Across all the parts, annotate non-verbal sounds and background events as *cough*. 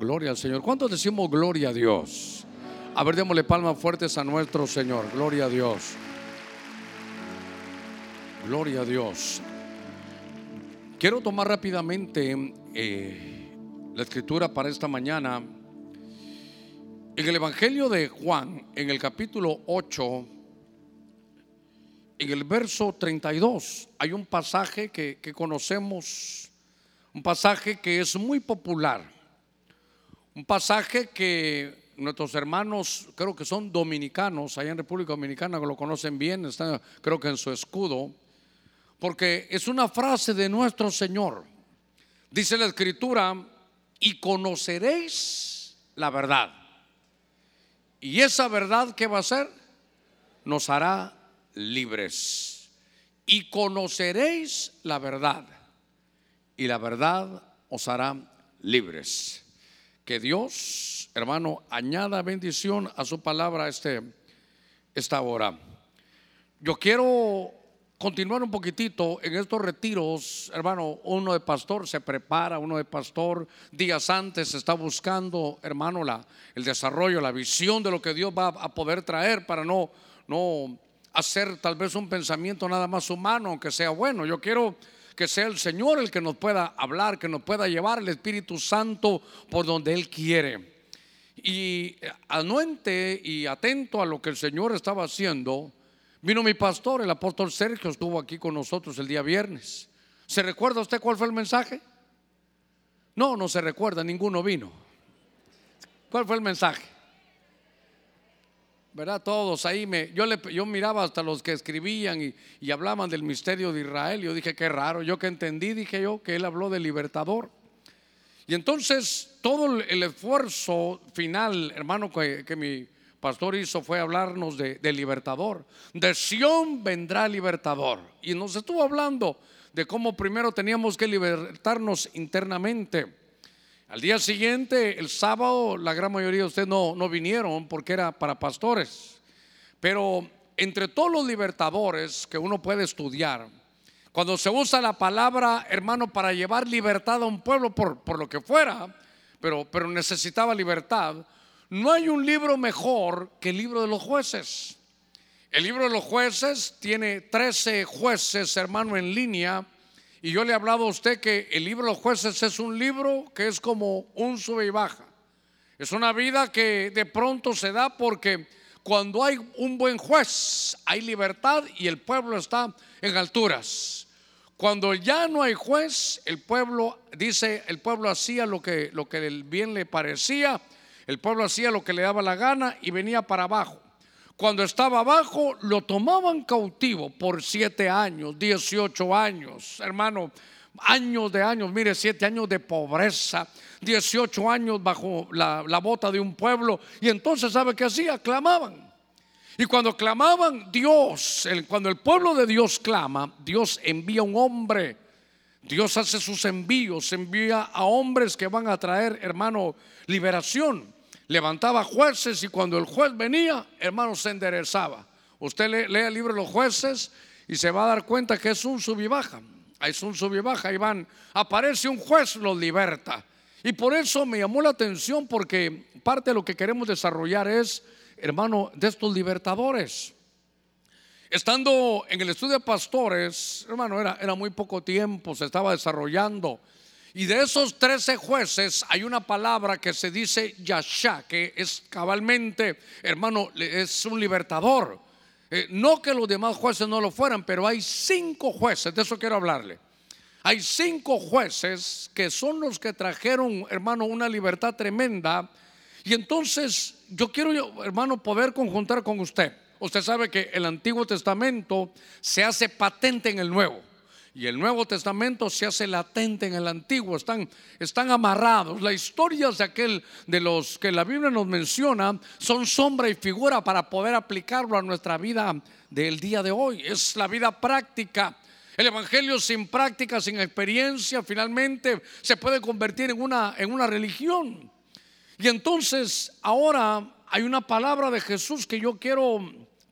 Gloria al Señor. ¿Cuántos decimos gloria a Dios? A ver, démosle palmas fuertes a nuestro Señor. Gloria a Dios. Gloria a Dios. Quiero tomar rápidamente eh, la escritura para esta mañana. En el Evangelio de Juan, en el capítulo 8, en el verso 32, hay un pasaje que, que conocemos, un pasaje que es muy popular un pasaje que nuestros hermanos, creo que son dominicanos, allá en República Dominicana, lo conocen bien, está creo que en su escudo, porque es una frase de nuestro Señor. Dice la escritura, y conoceréis la verdad. Y esa verdad que va a ser, nos hará libres. Y conoceréis la verdad. Y la verdad os hará libres. Que Dios, hermano, añada bendición a su palabra este, esta hora. Yo quiero continuar un poquitito en estos retiros, hermano. Uno de pastor se prepara, uno de pastor días antes está buscando, hermano, la, el desarrollo, la visión de lo que Dios va a poder traer para no, no hacer tal vez un pensamiento nada más humano, aunque sea bueno. Yo quiero que sea el Señor el que nos pueda hablar, que nos pueda llevar el Espíritu Santo por donde Él quiere. Y anuente y atento a lo que el Señor estaba haciendo, vino mi pastor, el apóstol Sergio, estuvo aquí con nosotros el día viernes. ¿Se recuerda usted cuál fue el mensaje? No, no se recuerda, ninguno vino. ¿Cuál fue el mensaje? ¿Verdad? Todos ahí me, yo, le, yo miraba hasta los que escribían y, y, hablaban del misterio de Israel. Yo dije, qué raro, yo que entendí, dije yo, que él habló del libertador. Y entonces todo el esfuerzo final, hermano, que, que mi pastor hizo fue hablarnos de, de libertador. De Sión vendrá libertador. Y nos estuvo hablando de cómo primero teníamos que libertarnos internamente al día siguiente, el sábado, la gran mayoría de ustedes no, no vinieron porque era para pastores. Pero entre todos los libertadores que uno puede estudiar, cuando se usa la palabra, hermano, para llevar libertad a un pueblo por, por lo que fuera, pero, pero necesitaba libertad, no hay un libro mejor que el libro de los jueces. El libro de los jueces tiene 13 jueces, hermano, en línea y yo le he hablado a usted que el libro de los jueces es un libro que es como un sube y baja. Es una vida que de pronto se da porque cuando hay un buen juez hay libertad y el pueblo está en alturas. Cuando ya no hay juez, el pueblo dice, el pueblo hacía lo que lo que bien le parecía, el pueblo hacía lo que le daba la gana y venía para abajo. Cuando estaba abajo, lo tomaban cautivo por siete años, 18 años, hermano, años de años, mire, siete años de pobreza, 18 años bajo la, bota de un pueblo. Y entonces, ¿sabe qué hacía? Clamaban. Y cuando clamaban, Dios, cuando el pueblo de Dios clama, Dios envía un hombre. Dios hace sus envíos, envía a hombres que van a traer, hermano, liberación levantaba jueces y cuando el juez venía, hermano, se enderezaba. Usted lee, el libro de los jueces y se va a dar cuenta que es un sub y baja. Es un sub y baja y van, aparece un juez, los liberta. Y por eso me llamó la atención porque parte de lo que queremos desarrollar es, hermano, de estos libertadores. Estando en el estudio de pastores, hermano, era, era muy poco tiempo, se estaba desarrollando y de esos 13 jueces hay una palabra que se dice Yasha, que es cabalmente, hermano, es un libertador. Eh, no que los demás jueces no lo fueran, pero hay cinco jueces, de eso quiero hablarle. Hay cinco jueces que son los que trajeron, hermano, una libertad tremenda. Y entonces yo quiero, hermano, poder conjuntar con usted. Usted sabe que el Antiguo Testamento se hace patente en el Nuevo y el Nuevo Testamento se hace latente en el Antiguo, están, están amarrados. Las historias de aquel de los que la Biblia nos menciona son sombra y figura para poder aplicarlo a nuestra vida del día de hoy. Es la vida práctica. El Evangelio sin práctica, sin experiencia, finalmente se puede convertir en una, en una religión. Y entonces ahora hay una palabra de Jesús que yo quiero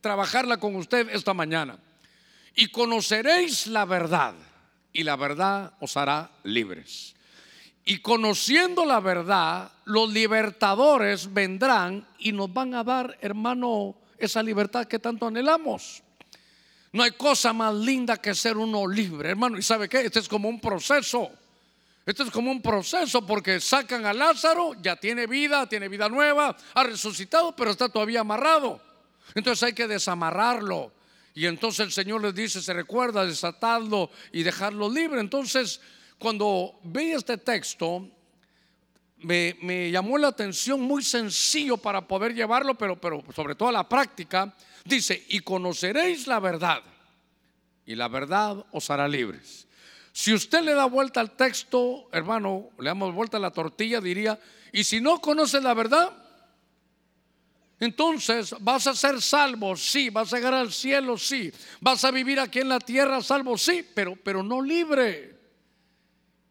trabajarla con usted esta mañana y conoceréis la verdad y la verdad os hará libres. y conociendo la verdad, los libertadores vendrán y nos van a dar, hermano, esa libertad que tanto anhelamos. No hay cosa más linda que ser uno libre, hermano. ¿Y sabe qué? Este es como un proceso. Este es como un proceso porque sacan a Lázaro, ya tiene vida, tiene vida nueva, ha resucitado, pero está todavía amarrado. Entonces hay que desamarrarlo. Y entonces el Señor les dice, se recuerda, desatarlo y dejarlo libre. Entonces, cuando vi este texto, me, me, llamó la atención muy sencillo para poder llevarlo, pero, pero sobre todo a la práctica. Dice, y conoceréis la verdad, y la verdad os hará libres. Si usted le da vuelta al texto, hermano, le damos vuelta a la tortilla, diría, y si no conoce la verdad, entonces vas a ser salvo, sí, vas a llegar al cielo, sí, vas a vivir aquí en la tierra salvo, sí, pero, pero no libre.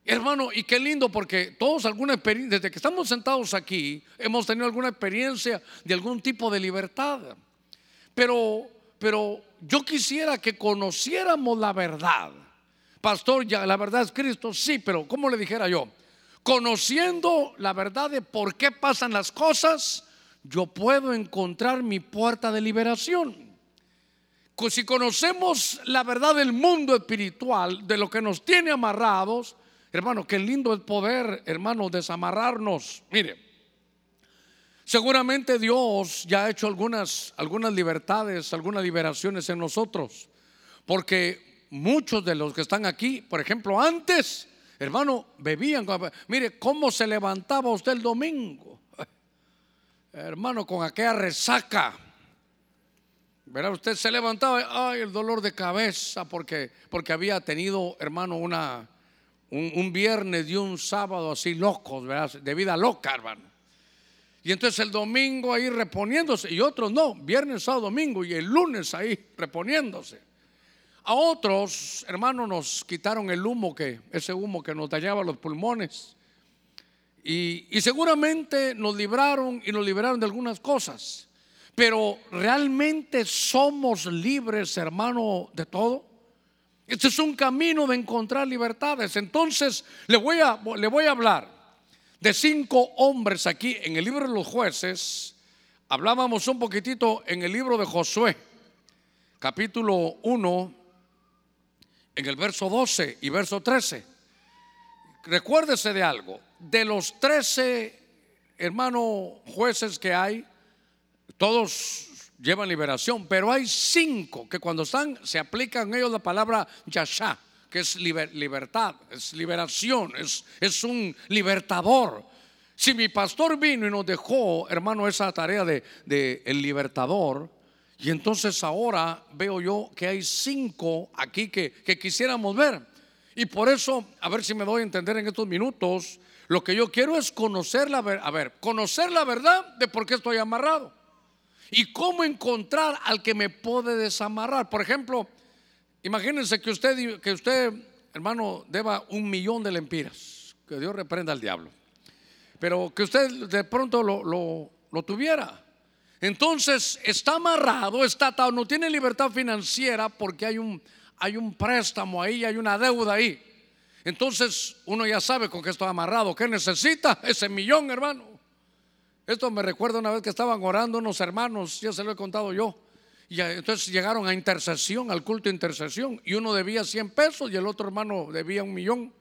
Hermano, y qué lindo porque todos alguna experiencia, desde que estamos sentados aquí, hemos tenido alguna experiencia de algún tipo de libertad. Pero, pero yo quisiera que conociéramos la verdad. Pastor, ya la verdad es Cristo, sí, pero ¿cómo le dijera yo? Conociendo la verdad de por qué pasan las cosas, yo puedo encontrar mi puerta de liberación. Si conocemos la verdad del mundo espiritual, de lo que nos tiene amarrados, Hermano, qué lindo el poder, hermano, desamarrarnos. Mire, seguramente Dios ya ha hecho algunas, algunas libertades, algunas liberaciones en nosotros. Porque muchos de los que están aquí, por ejemplo, antes, hermano, bebían. Mire, ¿cómo se levantaba usted el domingo? Hermano, con aquella resaca. Verá, usted se levantaba, ay, el dolor de cabeza, porque, porque había tenido, hermano, una un, viernes y un sábado así locos, de vida loca, hermano. Y entonces el domingo ahí reponiéndose y otros no, viernes, sábado, domingo y el lunes ahí reponiéndose. A otros, hermanos, nos quitaron el humo que, ese humo que nos dañaba los pulmones. Y, seguramente nos libraron y nos liberaron de algunas cosas. Pero realmente somos libres, hermano, de todo. Este es un camino de encontrar libertades. Entonces, le voy a, le voy a hablar de cinco hombres aquí en el libro de los jueces. Hablábamos un poquitito en el libro de Josué, capítulo 1, en el verso 12 y verso 13. Recuérdese de algo, de los 13 hermanos jueces que hay, todos llevan liberación, pero hay cinco que cuando están se aplican ellos la palabra yasha, que es libertad, es liberación, es, es un libertador. Si mi pastor vino y nos dejó, hermano, esa tarea de, de el libertador, y entonces ahora veo yo que hay cinco aquí que, que quisiéramos ver. Y por eso, a ver si me doy a entender en estos minutos, lo que yo quiero es conocer la verdad, a ver, conocer la verdad de por qué estoy amarrado. ¿Y cómo encontrar al que me puede desamarrar? Por ejemplo, imagínense que usted, que usted, hermano, deba un millón de lempiras. Que Dios reprenda al diablo. Pero que usted de pronto lo, lo, tuviera. Entonces está amarrado, está atado, no tiene libertad financiera porque hay un, hay un préstamo ahí, hay una deuda ahí. Entonces uno ya sabe con qué está amarrado. ¿Qué necesita? Ese millón, hermano. Esto me recuerda una vez que estaban orando unos hermanos, ya se lo he contado yo. Y entonces llegaron a intercesión, al culto de intercesión, y uno debía 100 pesos y el otro hermano debía un millón.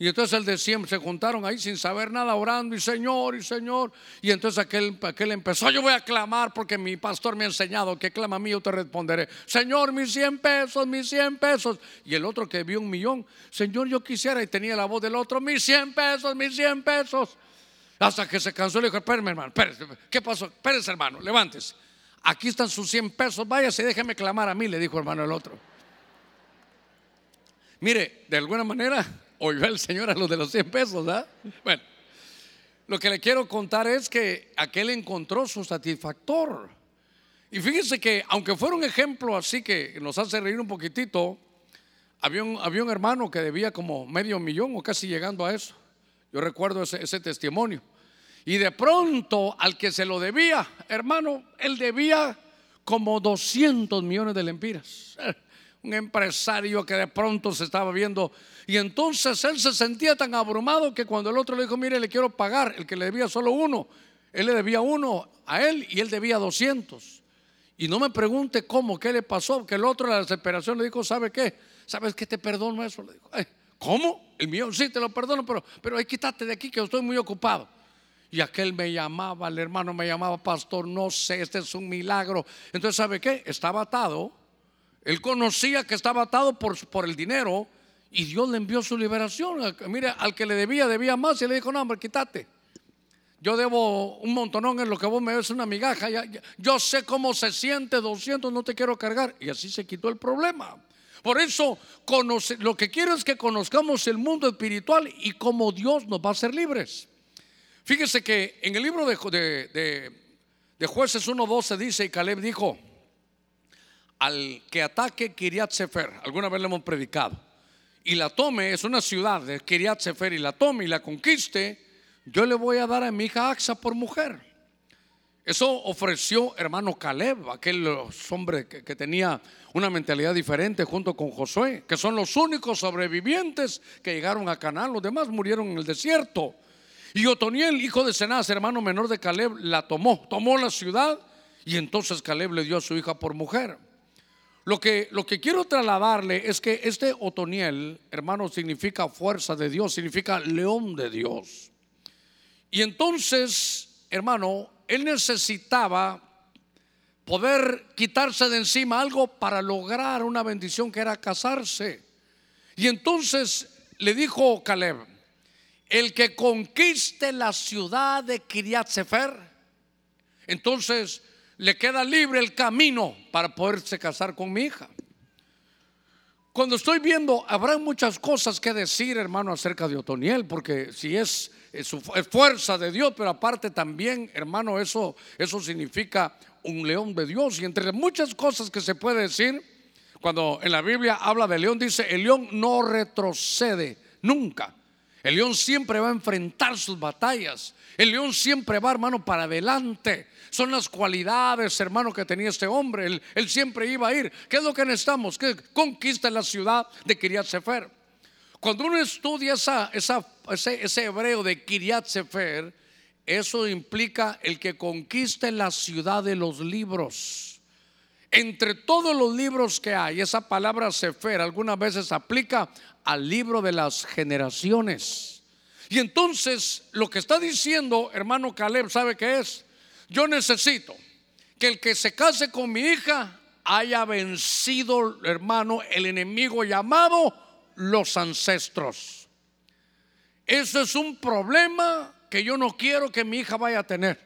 Y entonces el de 100 se juntaron ahí sin saber nada, orando, y Señor, y Señor. Y entonces aquel, aquel empezó, yo voy a clamar porque mi pastor me ha enseñado que clama a mí, yo te responderé. Señor, mis 100 pesos, mis 100 pesos. Y el otro que vio un millón, Señor, yo quisiera, y tenía la voz del otro, mis 100 pesos, mis 100 pesos. Hasta que se cansó le dijo, espérame hermano, espérese, ¿qué pasó? Espérese hermano, levántese. Aquí están sus 100 pesos, váyase, déjeme clamar a mí, le dijo hermano el otro. Mire, de alguna manera oyó el Señor a los de los 100 pesos, ¿ah? Bueno, lo que le quiero contar es que aquel encontró su satisfactor. Y fíjense que, aunque fuera un ejemplo así que nos hace reír un poquitito, había un, había un hermano que debía como medio millón o casi llegando a eso. Yo recuerdo ese, testimonio. Y de pronto al que se lo debía, hermano, él debía como 200 millones de lempiras. *laughs* un empresario que de pronto se estaba viendo. Y entonces él se sentía tan abrumado que cuando el otro le dijo, mire, le quiero pagar, el que le debía solo uno, él le debía uno a él y él debía 200. Y no me pregunte cómo, qué le pasó, que el otro en la desesperación le dijo, ¿sabe qué? ¿Sabes qué te perdono eso? Le dijo, ¿cómo? El mío, sí, te lo perdono, pero, pero hay quítate de aquí que estoy muy ocupado. Y aquel me llamaba, el hermano me llamaba, pastor, no sé, este es un milagro. Entonces, ¿sabe qué? Estaba atado. Él conocía que estaba atado por, por el dinero y Dios le envió su liberación. Mire, al que le debía, debía más y le dijo, no, hombre, quítate. Yo debo un montonón en lo que vos me ves una migaja. yo sé cómo se siente 200, no te quiero cargar. Y así se quitó el problema. Por eso lo que quiero es que conozcamos el mundo espiritual y cómo Dios nos va a hacer libres. Fíjese que en el libro de, de, de jueces 1.12 dice, y Caleb dijo, al que ataque Kiriat Sefer, alguna vez le hemos predicado, y la tome, es una ciudad de Kiriat Sefer, y la tome y la conquiste, yo le voy a dar a mi hija Axa por mujer. Eso ofreció hermano Caleb, aquel hombre que, tenía una mentalidad diferente junto con Josué, que son los únicos sobrevivientes que llegaron a Canaán, los demás murieron en el desierto. Y Otoniel, hijo de Cenaz, hermano menor de Caleb, la tomó, tomó la ciudad y entonces Caleb le dio a su hija por mujer. Lo que, lo que quiero trasladarle es que este Otoniel, hermano, significa fuerza de Dios, significa león de Dios. Y entonces, hermano, él necesitaba poder quitarse de encima algo para lograr una bendición que era casarse. Y entonces le dijo Caleb, el que conquiste la ciudad de Kiriat Sefer, entonces le queda libre el camino para poderse casar con mi hija. Cuando estoy viendo, habrá muchas cosas que decir, hermano, acerca de Otoniel, porque si es, es, fuerza de Dios, pero aparte también, hermano, eso, eso significa un león de Dios. Y entre muchas cosas que se puede decir, cuando en la Biblia habla de león, dice, el león no retrocede nunca. El león siempre va a enfrentar sus batallas. El león siempre va, hermano, para adelante. Son las cualidades, hermano, que tenía este hombre. Él, siempre iba a ir. ¿Qué es lo que necesitamos? Que conquista la ciudad de Kiriat Sefer. Cuando uno estudia esa, esa, ese, ese, hebreo de Kiriat Sefer, eso implica el que conquiste la ciudad de los libros. Entre todos los libros que hay, esa palabra Sefer algunas veces aplica al libro de las generaciones. Y entonces lo que está diciendo hermano Caleb, ¿sabe qué es? Yo necesito que el que se case con mi hija haya vencido, hermano, el enemigo llamado los ancestros. Eso es un problema que yo no quiero que mi hija vaya a tener.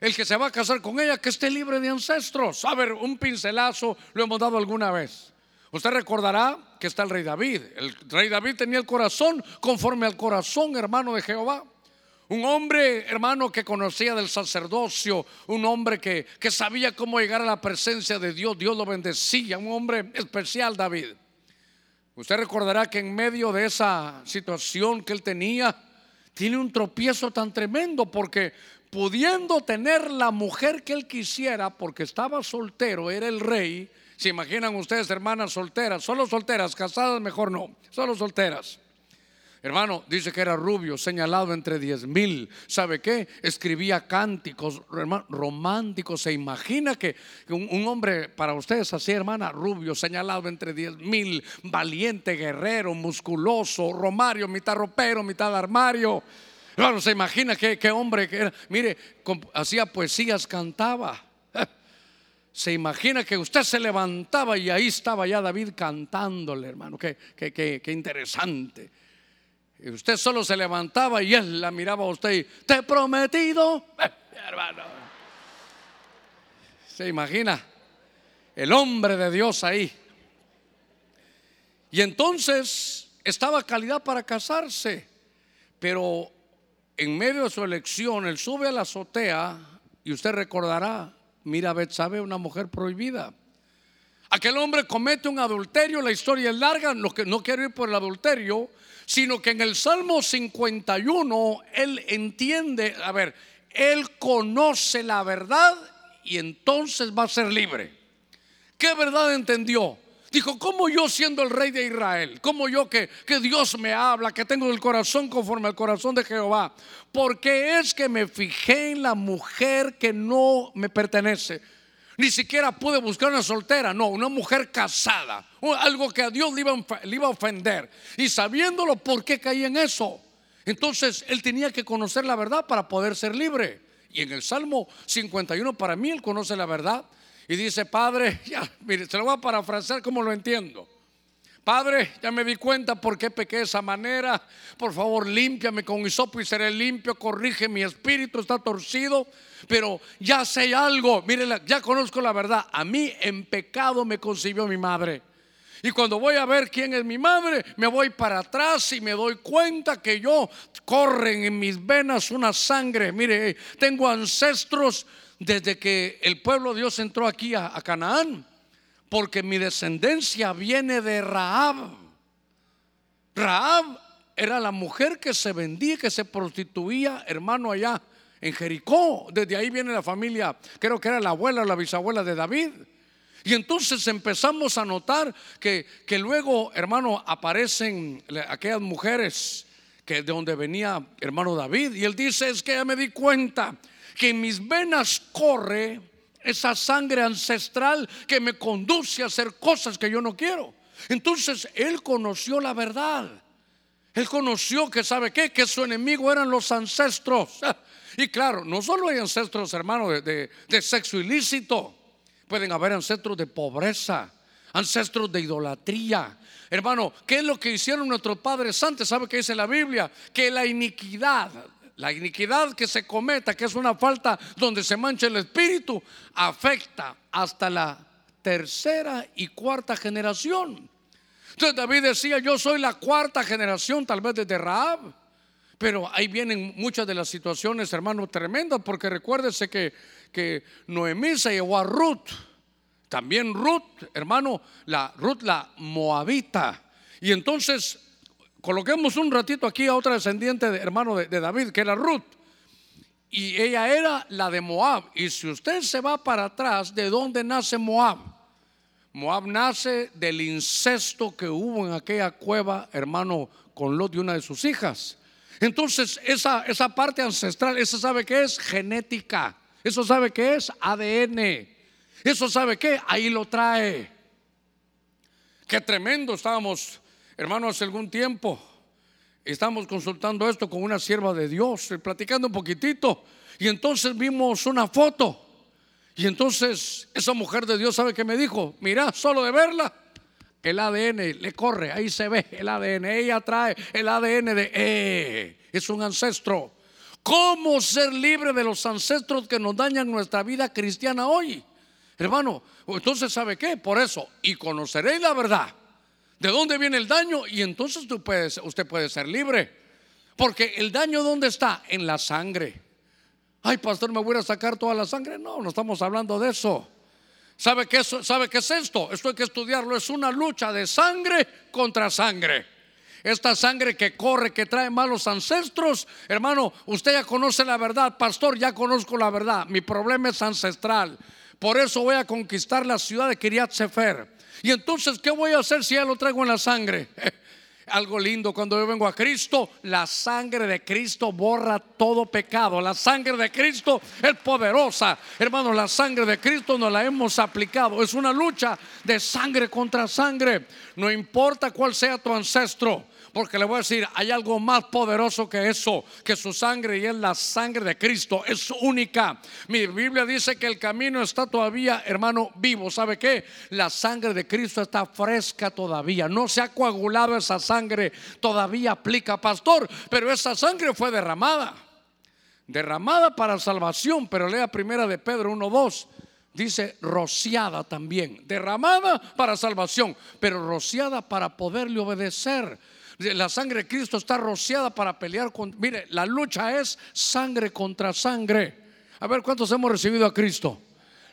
El que se va a casar con ella, que esté libre de ancestros. A ver, un pincelazo lo hemos dado alguna vez. Usted recordará que está el rey David. El rey David tenía el corazón conforme al corazón, hermano de Jehová. Un hombre, hermano, que conocía del sacerdocio, un hombre que, que sabía cómo llegar a la presencia de Dios, Dios lo bendecía, un hombre especial, David. Usted recordará que en medio de esa situación que él tenía, tiene un tropiezo tan tremendo porque pudiendo tener la mujer que él quisiera, porque estaba soltero, era el rey, ¿Se imaginan ustedes, hermanas solteras? Solo solteras, casadas mejor no, solo solteras. Hermano, dice que era rubio, señalado entre diez mil. ¿Sabe qué? Escribía cánticos románticos. Se imagina que un, hombre para ustedes así, hermana, rubio, señalado entre diez mil, valiente, guerrero, musculoso, romario, mitad ropero, mitad armario. Hermano, se imagina qué, qué hombre que era. Mire, hacía poesías, cantaba se imagina que usted se levantaba y ahí estaba ya David cantándole, hermano. Qué, qué, interesante. Y usted solo se levantaba y él la miraba a usted y te he prometido, *laughs* hermano. Se imagina el hombre de Dios ahí. Y entonces estaba calidad para casarse, pero en medio de su elección, él sube a la azotea y usted recordará Mira Betsabe, una mujer prohibida. Aquel hombre comete un adulterio, la historia es larga, no, no quiero ir por el adulterio, sino que en el Salmo 51 él entiende, a ver, él conoce la verdad y entonces va a ser libre. ¿Qué verdad entendió? Dijo, ¿cómo yo siendo el rey de Israel? ¿Cómo yo que, que Dios me habla, que tengo el corazón conforme al corazón de Jehová? Porque es que me fijé en la mujer que no me pertenece. Ni siquiera pude buscar una soltera, no, una mujer casada. Algo que a Dios le iba, le iba a ofender. Y sabiéndolo, ¿por qué caí en eso? Entonces él tenía que conocer la verdad para poder ser libre. Y en el Salmo 51, para mí, él conoce la verdad y dice, Padre, *laughs* ya, mire, se lo voy a parafrasear como lo entiendo. Padre, ya me di cuenta por qué pequé de esa manera. Por favor, límpiame con hisopo y seré limpio. Corrige mi espíritu, está torcido. Pero ya sé algo. Mire, ya conozco la verdad. A mí en pecado me concibió mi madre. Y cuando voy a ver quién es mi madre, me voy para atrás y me doy cuenta que yo corren en mis venas una sangre. Mire, tengo ancestros desde que el pueblo de Dios entró aquí a, Canaán, porque mi descendencia viene de Raab. Raab era la mujer que se vendía, que se prostituía, hermano, allá en Jericó. Desde ahí viene la familia, creo que era la abuela o la bisabuela de David. Y entonces empezamos a notar que, que luego, hermano, aparecen aquellas mujeres que de donde venía hermano David. Y él dice, es que ya me di cuenta que en mis venas corre esa sangre ancestral que me conduce a hacer cosas que yo no quiero. Entonces él conoció la verdad. Él conoció que sabe qué, que su enemigo eran los ancestros. *laughs* Y claro, no solo hay ancestros, hermano, de, de sexo ilícito. Pueden haber ancestros de pobreza, ancestros de idolatría. Hermano, ¿qué es lo que hicieron nuestros padres antes? ¿Sabe qué dice la Biblia? Que la iniquidad, la iniquidad que se cometa, que es una falta donde se mancha el espíritu, afecta hasta la tercera y cuarta generación. Entonces David decía, yo soy la cuarta generación tal vez desde Raab. Pero ahí vienen muchas de las situaciones, hermano, tremendas, porque recuérdese que que Noemí se llevó a Ruth. También Ruth, hermano, la Ruth la moabita. Y entonces coloquemos un ratito aquí a otra descendiente de, hermano de, David, que era Ruth. Y ella era la de Moab. Y si usted se va para atrás, ¿de dónde nace Moab? Moab nace del incesto que hubo en aquella cueva, hermano, con Lot de una de sus hijas. Entonces, esa, esa parte ancestral, esa sabe que es genética. Eso sabe qué es ADN. Eso sabe qué, ahí lo trae. Qué tremendo estábamos, hermanos, hace algún tiempo. Estamos consultando esto con una sierva de Dios, eh, platicando un poquitito. Y entonces vimos una foto. Y entonces esa mujer de Dios sabe que me dijo, mira, solo de verla, el ADN le corre, ahí se ve el ADN, ella trae el ADN de, eh, es un ancestro. ¿Cómo ser libre de los ancestros que nos dañan nuestra vida cristiana hoy? Hermano, entonces ¿sabe qué? Por eso, y conoceréis la verdad. ¿De dónde viene el daño? Y entonces tú puedes, usted puede ser libre. Porque el daño ¿dónde está? En la sangre. Ay, pastor, me voy a sacar toda la sangre. No, no estamos hablando de eso. ¿Sabe qué, ¿Sabe qué es esto? Esto hay que estudiarlo. Es una lucha de sangre contra sangre. Esta sangre que corre, que trae malos ancestros, hermano, usted ya conoce la verdad, pastor, ya conozco la verdad. Mi problema es ancestral. Por eso voy a conquistar la ciudad de Kiriat Sefer. Y entonces, ¿qué voy a hacer si ya lo traigo en la sangre? *laughs* Algo lindo cuando yo vengo a Cristo, la sangre de Cristo borra todo pecado. La sangre de Cristo es poderosa. Hermano, la sangre de Cristo nos la hemos aplicado. Es una lucha de sangre contra sangre. No importa cuál sea tu ancestro. Porque le voy a decir, hay algo más poderoso que eso, que su sangre y es la sangre de Cristo, es única. Mi Biblia dice que el camino está todavía, hermano, vivo. ¿Sabe qué? La sangre de Cristo está fresca todavía. No se ha coagulado esa sangre, todavía aplica, pastor, pero esa sangre fue derramada. Derramada para salvación, pero lea primera de Pedro 1.2 dice rociada también, derramada para salvación, pero rociada para poderle obedecer. La sangre de Cristo está rociada para pelear con... Mire, la lucha es sangre contra sangre. A ver, ¿cuántos hemos recibido a Cristo?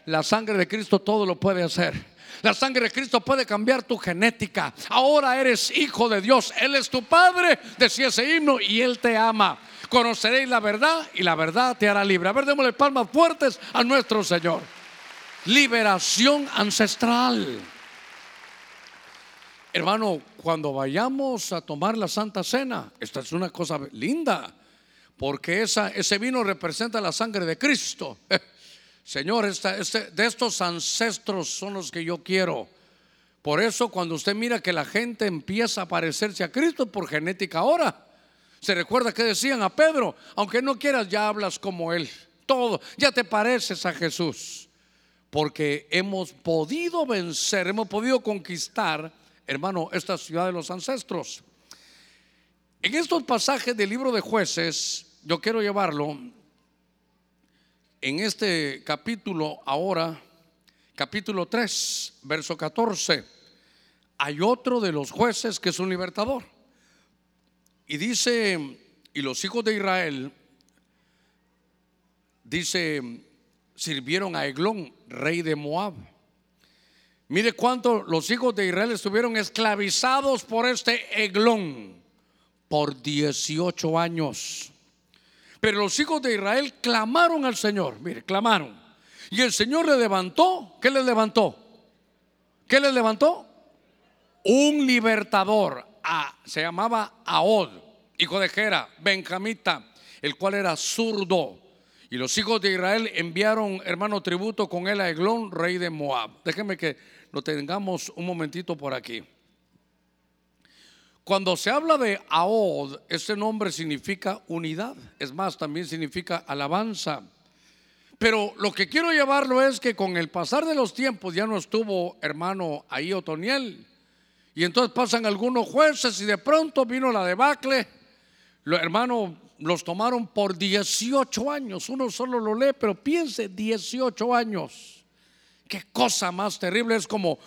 La sangre de Cristo todo lo puede hacer. La sangre de Cristo puede cambiar tu genética. Ahora eres hijo de Dios. Él es tu Padre, decía ese himno, y Él te ama. Conoceréis la verdad y la verdad te hará libre. A ver, démosle palmas fuertes a nuestro Señor. Liberación ancestral. Hermano, cuando vayamos a tomar la Santa Cena, esta es una cosa linda, porque esa, ese vino representa la sangre de Cristo. *laughs* Señor, este, de estos ancestros son los que yo quiero. Por eso cuando usted mira que la gente empieza a parecerse a Cristo por genética ahora, se recuerda que decían a Pedro, aunque no quieras ya hablas como Él, todo, ya te pareces a Jesús, porque hemos podido vencer, hemos podido conquistar hermano, esta ciudad de los ancestros. En estos pasajes del libro de jueces, yo quiero llevarlo en este capítulo ahora, capítulo 3, verso 14. Hay otro de los jueces que es un libertador. Y dice, y los hijos de Israel, dice, sirvieron a Eglón, rey de Moab. Mire cuánto los hijos de Israel estuvieron esclavizados por este Eglón por 18 años. Pero los hijos de Israel clamaron al Señor, mire, clamaron. Y el Señor le levantó, ¿qué le levantó? ¿Qué le levantó? Un libertador, se llamaba Ahod, hijo de Gera, benjamita, el cual era zurdo. Y los hijos de Israel enviaron, hermano, tributo con él a Eglón, rey de Moab. Déjeme que lo tengamos un momentito por aquí. Cuando se habla de Aod, ese nombre significa unidad, es más, también significa alabanza. Pero lo que quiero llevarlo es que con el pasar de los tiempos ya no estuvo hermano ahí Otoniel. Y entonces pasan algunos jueces y de pronto vino la debacle. Los hermanos los tomaron por 18 años. Uno solo lo lee, pero piense, 18 años. Qué cosa más terrible. Es como,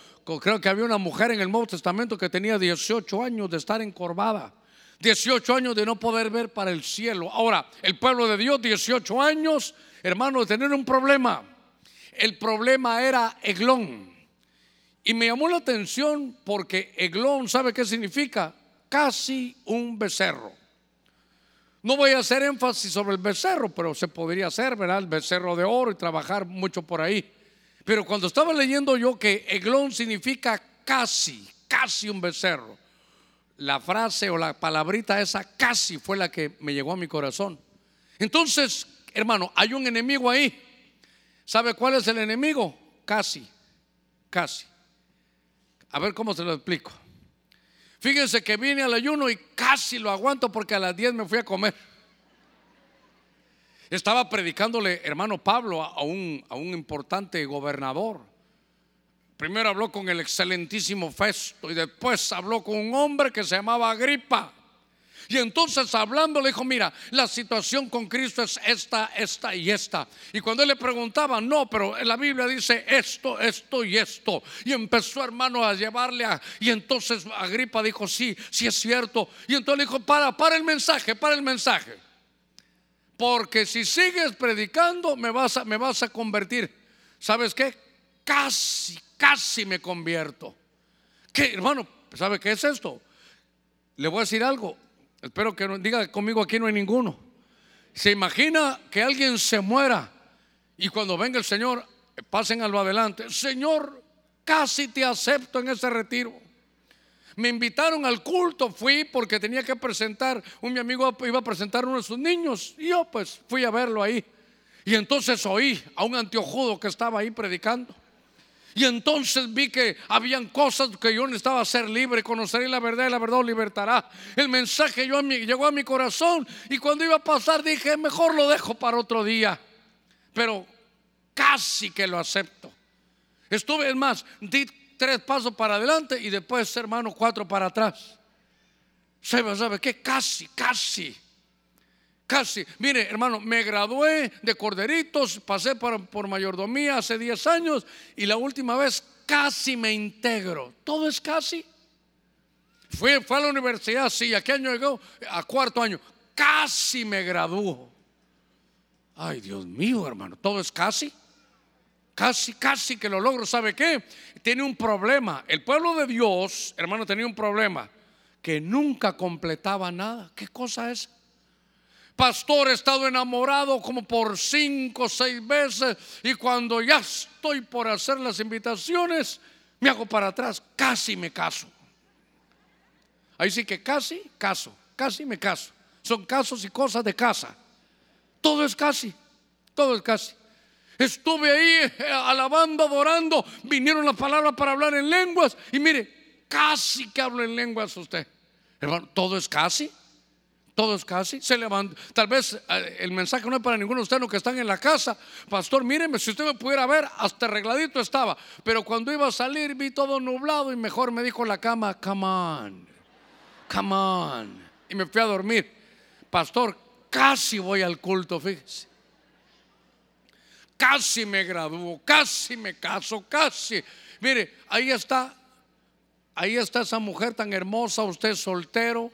creo que había una mujer en el Nuevo Testamento que tenía 18 años de estar encorvada. 18 años de no poder ver para el cielo. Ahora, el pueblo de Dios, 18 años, hermano, de tener un problema. El problema era Eglón. Y me llamó la atención porque Eglón, ¿sabe qué significa? Casi un becerro. No voy a hacer énfasis sobre el becerro, pero se podría hacer, ¿verdad? El becerro de oro y trabajar mucho por ahí. Pero cuando estaba leyendo yo que Eglón significa casi, casi un becerro, la frase o la palabrita esa casi fue la que me llegó a mi corazón. Entonces, hermano, hay un enemigo ahí. ¿Sabe cuál es el enemigo? Casi, casi. A ver cómo se lo explico. Fíjense que vine al ayuno y casi lo aguanto porque a las 10 me fui a comer. Estaba predicándole, hermano Pablo, a un, a un importante gobernador. Primero habló con el excelentísimo Festo y después habló con un hombre que se llamaba Agripa. Y entonces hablando le dijo, mira, la situación con Cristo es esta, esta y esta. Y cuando él le preguntaba, no, pero la Biblia dice esto, esto y esto. Y empezó hermano a llevarle a... Y entonces Agripa dijo, sí, sí es cierto. Y entonces le dijo, para, para el mensaje, para el mensaje. Porque si sigues predicando, me vas a, me vas a convertir. ¿Sabes qué? Casi, casi me convierto. ¿Qué, hermano? ¿Sabe qué es esto? Le voy a decir algo. Espero que no diga conmigo aquí no hay ninguno. Se imagina que alguien se muera y cuando venga el Señor, pasen a lo adelante. Señor, casi te acepto en ese retiro. Me invitaron al culto, fui porque tenía que presentar, un mi amigo iba a presentar uno de sus niños y yo pues fui a verlo ahí. Y entonces oí a un antiojudo que estaba ahí predicando. Y entonces vi que habían cosas que yo necesitaba ser libre, conoceré la verdad y la verdad libertará. El mensaje yo llegó a mi corazón y cuando iba a pasar dije, mejor lo dejo para otro día. Pero casi que lo acepto. Estuve, es más, di tres pasos para adelante y después, hermano, cuatro para atrás. ¿Sabe, sabe qué? Casi, casi. Casi. Mire, hermano, me gradué de corderitos, pasé por, por mayordomía hace 10 años y la última vez casi me integro. Todo es casi. Fui, fue a la universidad, sí. ¿A qué año llegó? A cuarto año. Casi me graduó. Ay, Dios mío, hermano. Todo es casi. Casi, casi que lo logro. ¿Sabe qué? Tiene un problema. El pueblo de Dios, hermano, tenía un problema. Que nunca completaba nada. ¿Qué cosa es? Pastor, he estado enamorado como por cinco o seis veces. Y cuando ya estoy por hacer las invitaciones, me hago para atrás. Casi me caso. Ahí sí que casi caso, casi me caso. Son casos y cosas de casa. Todo es casi, todo es casi. Estuve ahí eh, alabando, adorando, vinieron las palabras para hablar en lenguas y mire, casi que hablo en lenguas usted. Hermano, todo es casi. Todo es casi. Se levanta. Tal vez eh, el mensaje no es para ninguno de ustedes que están en la casa. Pastor, míreme, si usted me pudiera ver, hasta arregladito estaba. Pero cuando iba a salir vi todo nublado y mejor me dijo la cama, come on, come on. Y me fui a dormir. Pastor, casi voy al culto, fíjese. Casi me gradúo, casi me caso, casi. Mire, ahí está, ahí está esa mujer tan hermosa, usted soltero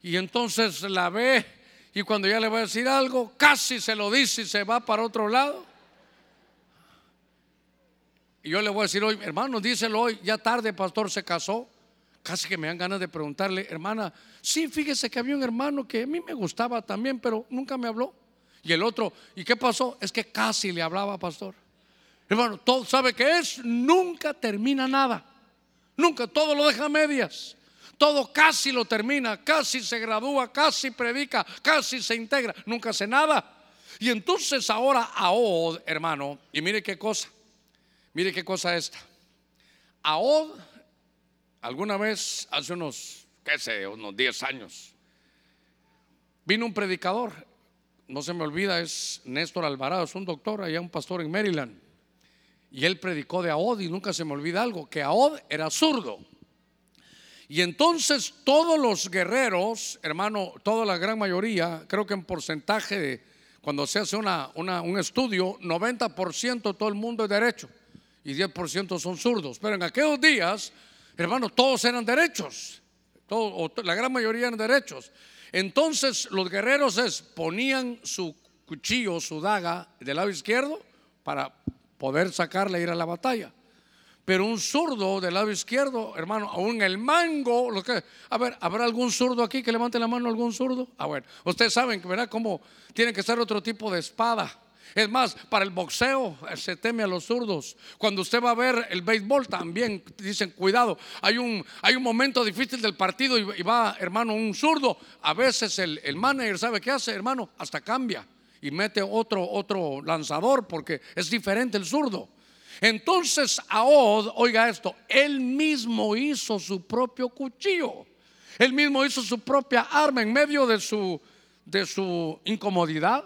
y entonces la ve y cuando ya le va a decir algo, casi se lo dice y se va para otro lado. Y yo le voy a decir hoy, hermano, díselo hoy, ya tarde, pastor, se casó. Casi que me dan ganas de preguntarle, hermana, sí, fíjese que había un hermano que a mí me gustaba también, pero nunca me habló. Y el otro, ¿y qué pasó? Es que casi le hablaba, pastor. Hermano, todo sabe que es, nunca termina nada. Nunca, todo lo deja a medias. Todo casi lo termina, casi se gradúa, casi predica, casi se integra, nunca hace nada. Y entonces ahora Ahod, hermano, y mire qué cosa, mire qué cosa esta. Ahod, alguna vez, hace unos, qué sé, unos 10 años, vino un predicador, no se me olvida, es Néstor Alvarado, es un doctor, allá un pastor en Maryland. Y él predicó de Ahod y nunca se me olvida algo, que Ahod era zurdo. Y entonces todos los guerreros, hermano, toda la gran mayoría, creo que en porcentaje de, cuando se hace una, un estudio, 90% todo el mundo es derecho y 10% son zurdos. Pero en aquellos días, hermano, todos eran derechos. Todo, la gran mayoría eran derechos. Entonces los guerreros ponían su cuchillo, su daga del lado izquierdo para poder sacarle e ir a la batalla. Pero un zurdo del lado izquierdo, hermano, aún el mango, lo que, a ver, ¿habrá algún zurdo aquí que levante la mano algún zurdo? Ah, bueno, ustedes saben que verá cómo tiene que ser otro tipo de espada. Es más, para el boxeo eh, se teme a los zurdos. Cuando usted va a ver el béisbol también dicen, cuidado, hay un, hay un momento difícil del partido y, va, hermano, un zurdo. A veces el, el manager sabe qué hace, hermano, hasta cambia y mete otro, otro lanzador porque es diferente el zurdo. Entonces Ahod, oiga esto, él mismo hizo su propio cuchillo. Él mismo hizo su propia arma en medio de su, de su incomodidad.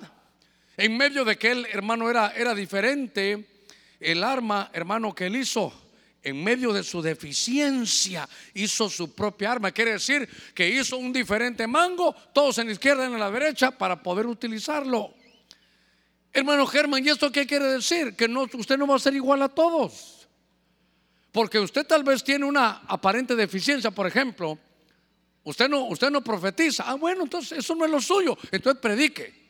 En medio de que él, hermano, era, era diferente. El arma, hermano, que él hizo en medio de su deficiencia hizo su propia arma. Quiere decir que hizo un diferente mango, todos en la izquierda y en la derecha, para poder utilizarlo. Hermano Germán, ¿y esto qué quiere decir? Que no, usted no va a ser igual a todos. Porque usted tal vez tiene una aparente deficiencia, por ejemplo. Usted no, usted no profetiza. Ah, bueno, entonces eso no es lo suyo. Entonces predique.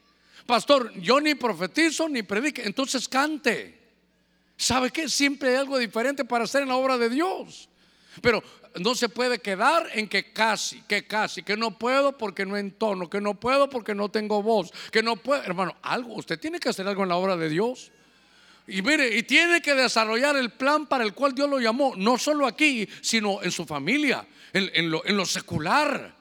Pastor, yo ni profetizo ni predique. Entonces cante. ¿Sabe qué? Siempre hay algo diferente para hacer en la obra de Dios. Pero no se puede quedar en que casi, que casi, que no puedo porque no entono, que no puedo porque no tengo voz, que no puedo. Hermano, algo, usted tiene que hacer algo en la obra de Dios. Y mire, y tiene que desarrollar el plan para el cual Dios lo llamó, no solo aquí, sino en su familia, en, en lo secular.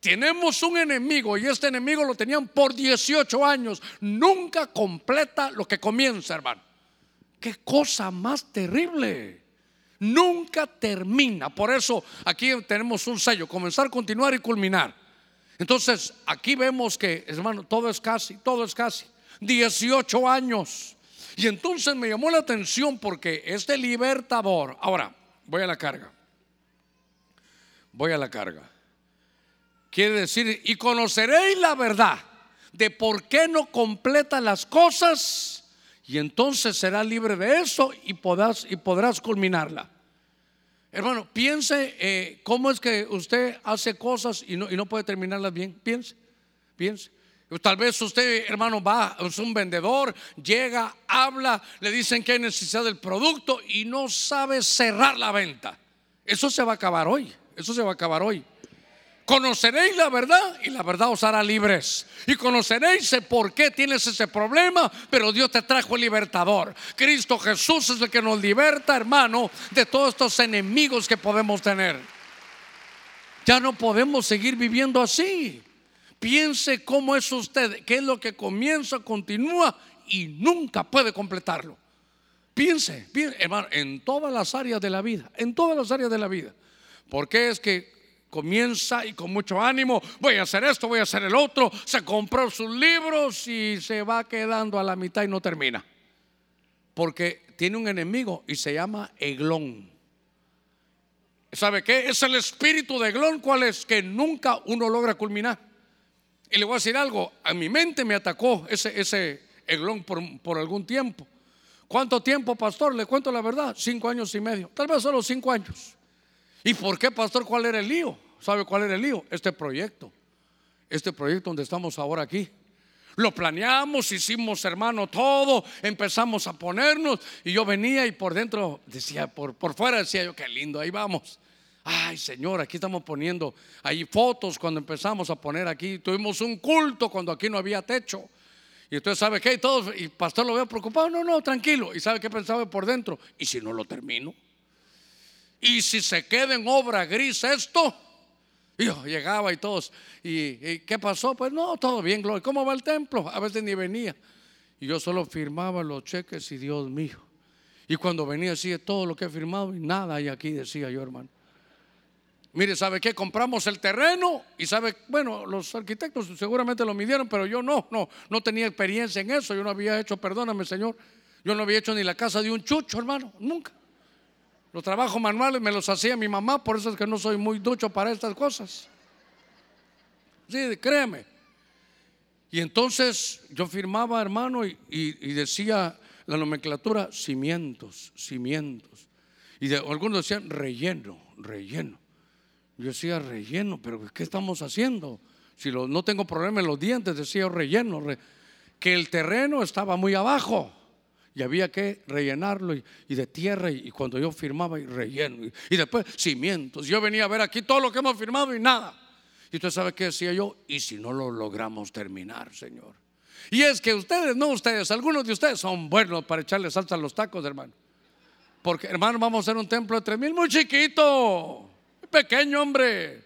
Tenemos un enemigo y este enemigo lo tenían por 18 años. Nunca completa lo que comienza, hermano. Qué cosa más terrible nunca termina. Por eso aquí tenemos un sello, comenzar, continuar y culminar. Entonces, aquí vemos que, hermano, todo es casi, todo es casi. 18 años. Y entonces me llamó la atención porque este libertador, ahora, voy a la carga. Voy a la carga. Quiere decir, y conoceréis la verdad de por qué no completa las cosas y entonces será libre de eso y podrás, y podrás culminarla. Hermano, piense eh, cómo es que usted hace cosas y no, y no puede terminarlas bien. Piense, piense. Tal vez usted, hermano, va, es un vendedor, llega, habla, le dicen que hay necesidad del producto y no sabe cerrar la venta. Eso se va a acabar hoy. Eso se va a acabar hoy. Conoceréis la verdad y la verdad os hará libres. Y conoceréis por qué tienes ese problema, pero Dios te trajo el libertador. Cristo Jesús es el que nos liberta, hermano, de todos estos enemigos que podemos tener. Ya no podemos seguir viviendo así. Piense cómo es usted, qué es lo que comienza, continúa y nunca puede completarlo. Piense, piense, hermano, en todas las áreas de la vida, en todas las áreas de la vida. Porque es que comienza y con mucho ánimo, voy a hacer esto, voy a hacer el otro, se compró sus libros y se va quedando a la mitad y no termina. Porque tiene un enemigo y se llama Eglón. ¿Sabe qué? Es el espíritu de Eglón, cuál es que nunca uno logra culminar. Y le voy a decir algo, a mi mente me atacó ese, ese Eglón por, por algún tiempo. ¿Cuánto tiempo, pastor? Le cuento la verdad, cinco años y medio, tal vez solo cinco años. ¿Y por qué, pastor? ¿Cuál era el lío? ¿Sabe cuál era el lío? Este proyecto, este proyecto donde estamos ahora aquí. Lo planeamos, hicimos hermano todo, empezamos a ponernos y yo venía y por dentro decía, por, por fuera decía yo, qué lindo, ahí vamos. Ay Señor, aquí estamos poniendo ahí fotos cuando empezamos a poner aquí. Tuvimos un culto cuando aquí no había techo. Y entonces sabe qué, y todos, y pastor lo veo preocupado, no, no, tranquilo. Y sabe qué pensaba por dentro, y si no lo termino. Y si se queda en obra gris esto, yo llegaba y todos, ¿y, qué pasó? Pues no, todo bien, gloria. ¿Cómo va el templo? A veces ni venía. Y yo solo firmaba los cheques y Dios mío. Y cuando venía así todo lo que he firmado y nada hay aquí, decía yo, hermano. Mire, ¿sabe qué? Compramos el terreno y sabe, bueno, los arquitectos seguramente lo midieron, pero yo no, no, no tenía experiencia en eso. Yo no había hecho, perdóname, Señor, yo no había hecho ni la casa de un chucho, hermano, nunca. Los trabajos manuales me los hacía mi mamá, por eso es que no soy muy ducho para estas cosas. Sí, créeme. Y entonces yo firmaba, hermano, y, decía la nomenclatura cimientos, cimientos. Y de, algunos decían relleno, relleno. Yo decía relleno, pero ¿qué estamos haciendo? Si no tengo problema en los dientes, decía relleno, que el terreno estaba muy abajo y había que rellenarlo y, de tierra y, cuando yo firmaba y relleno y, después cimientos. Yo venía a ver aquí todo lo que hemos firmado y nada. Y usted sabe qué decía yo, y si no lo logramos terminar, Señor. Y es que ustedes, no ustedes, algunos de ustedes son buenos para echarle salsa a los tacos, hermano. Porque, hermano, vamos a hacer un templo de tres mil muy chiquito, pequeño, hombre.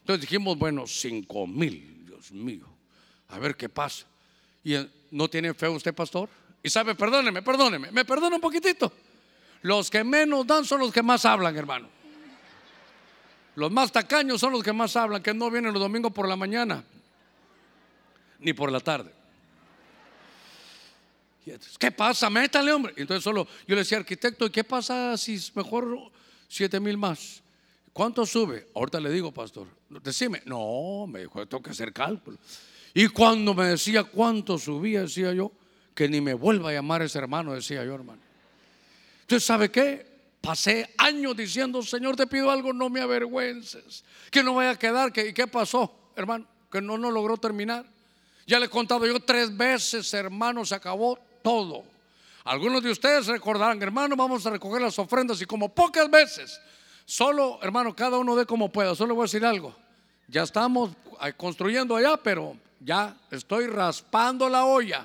Entonces dijimos, bueno, cinco mil, Dios mío, a ver qué pasa. ¿Y no tiene fe usted, pastor? Y sabe, perdóneme, perdóneme, me perdona un poquitito. Los que menos dan son los que más hablan, hermano. Los más tacaños son los que más hablan, que no vienen los domingos por la mañana, ni por la tarde. ¿Qué pasa? Métale, hombre. Entonces solo yo le decía, arquitecto, ¿y qué pasa si es mejor siete mil más? ¿Cuánto sube? Ahorita le digo, pastor. Decime. No, me dijo, tengo que hacer cálculo. Y cuando me decía cuánto subía, decía yo, que ni me vuelva a llamar ese hermano, decía yo, hermano. Entonces, ¿sabe qué? Pasé años diciendo, Señor, te pido algo, no me avergüences. Que no vaya a quedar. ¿Y qué pasó, hermano? Que no, no logró terminar. Ya le he contado yo tres veces, hermano, se acabó todo. Algunos de ustedes recordarán, hermano, vamos a recoger las ofrendas y como pocas veces, solo, hermano, cada uno de como pueda. Solo voy a decir algo. Ya estamos construyendo allá, pero ya estoy raspando la olla.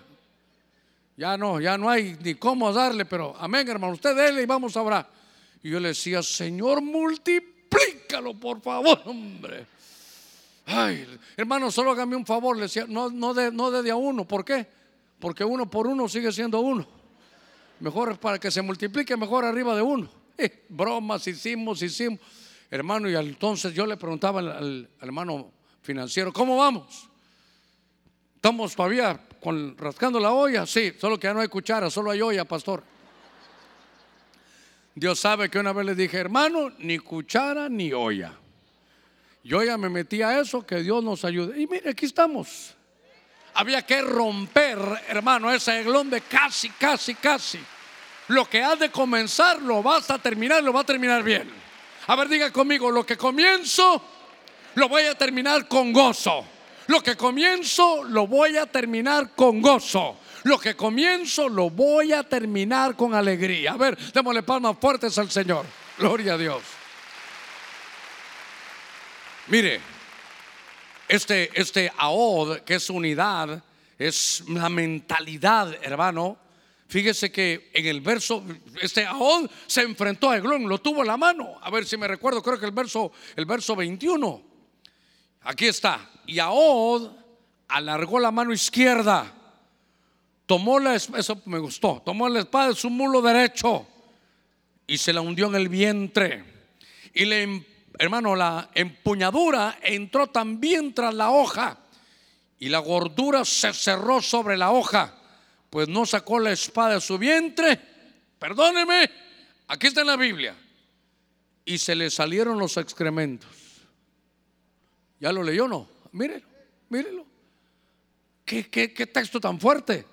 Ya no, ya no hay ni cómo darle, pero amén, hermano, usted déle y vamos a orar. Y yo le decía, Señor, multiplícalo, por favor, hombre. Ay, hermano, solo hágame un favor, le decía, no, no, de, no de, a uno, ¿por qué? Porque uno por uno sigue siendo uno. Mejor para que se multiplique, mejor arriba de uno. Eh, bromas hicimos, hicimos. Hermano, y entonces yo le preguntaba al, al hermano financiero, ¿cómo vamos? Estamos todavía con, rascando la olla, sí, solo que ya no hay cuchara, solo hay olla, pastor. Dios sabe que una vez le dije, hermano, ni cuchara ni olla. Yo ya me metí a eso, que Dios nos ayude. Y mire, aquí estamos. Había que romper, hermano, ese eglón de casi, casi, casi. Lo que has de comenzar lo vas a terminar, lo va a terminar bien. A ver, diga conmigo, lo que comienzo, lo voy a terminar con gozo. Lo que comienzo lo voy a terminar con gozo. Lo que comienzo lo voy a terminar con alegría. A ver, démosle palmas fuertes al Señor. Gloria a Dios. Mire, este, este AOD, que es unidad, es la mentalidad, hermano. Fíjese que en el verso, este Ahod se enfrentó a Eglón, lo tuvo en la mano. A ver si me recuerdo, creo que el verso, el verso 21. Aquí está. Y Ahod alargó la mano izquierda, tomó la eso me gustó, tomó la espada de su mulo derecho y se la hundió en el vientre. Y le, hermano, la empuñadura entró también tras la hoja y la gordura se cerró sobre la hoja, pues no sacó la espada de su vientre. Perdóneme, aquí está en la Biblia. Y se le salieron los excrementos. ¿Ya lo leyó no? Mírelo, mírelo. ¿Qué, qué, qué texto tan fuerte?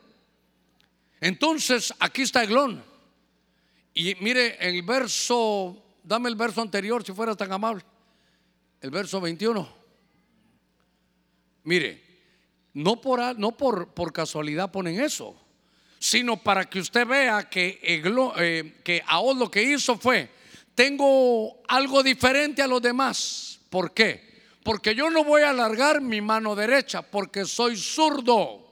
Entonces, aquí está Eglón. Y mire, el verso, dame el verso anterior si fuera tan amable. El verso 21. Mire, no por, no por, por casualidad ponen eso, sino para que usted vea que, eh, que lo que hizo fue, tengo algo diferente a los demás. ¿Por qué? Porque yo no voy a alargar mi mano derecha, porque soy zurdo.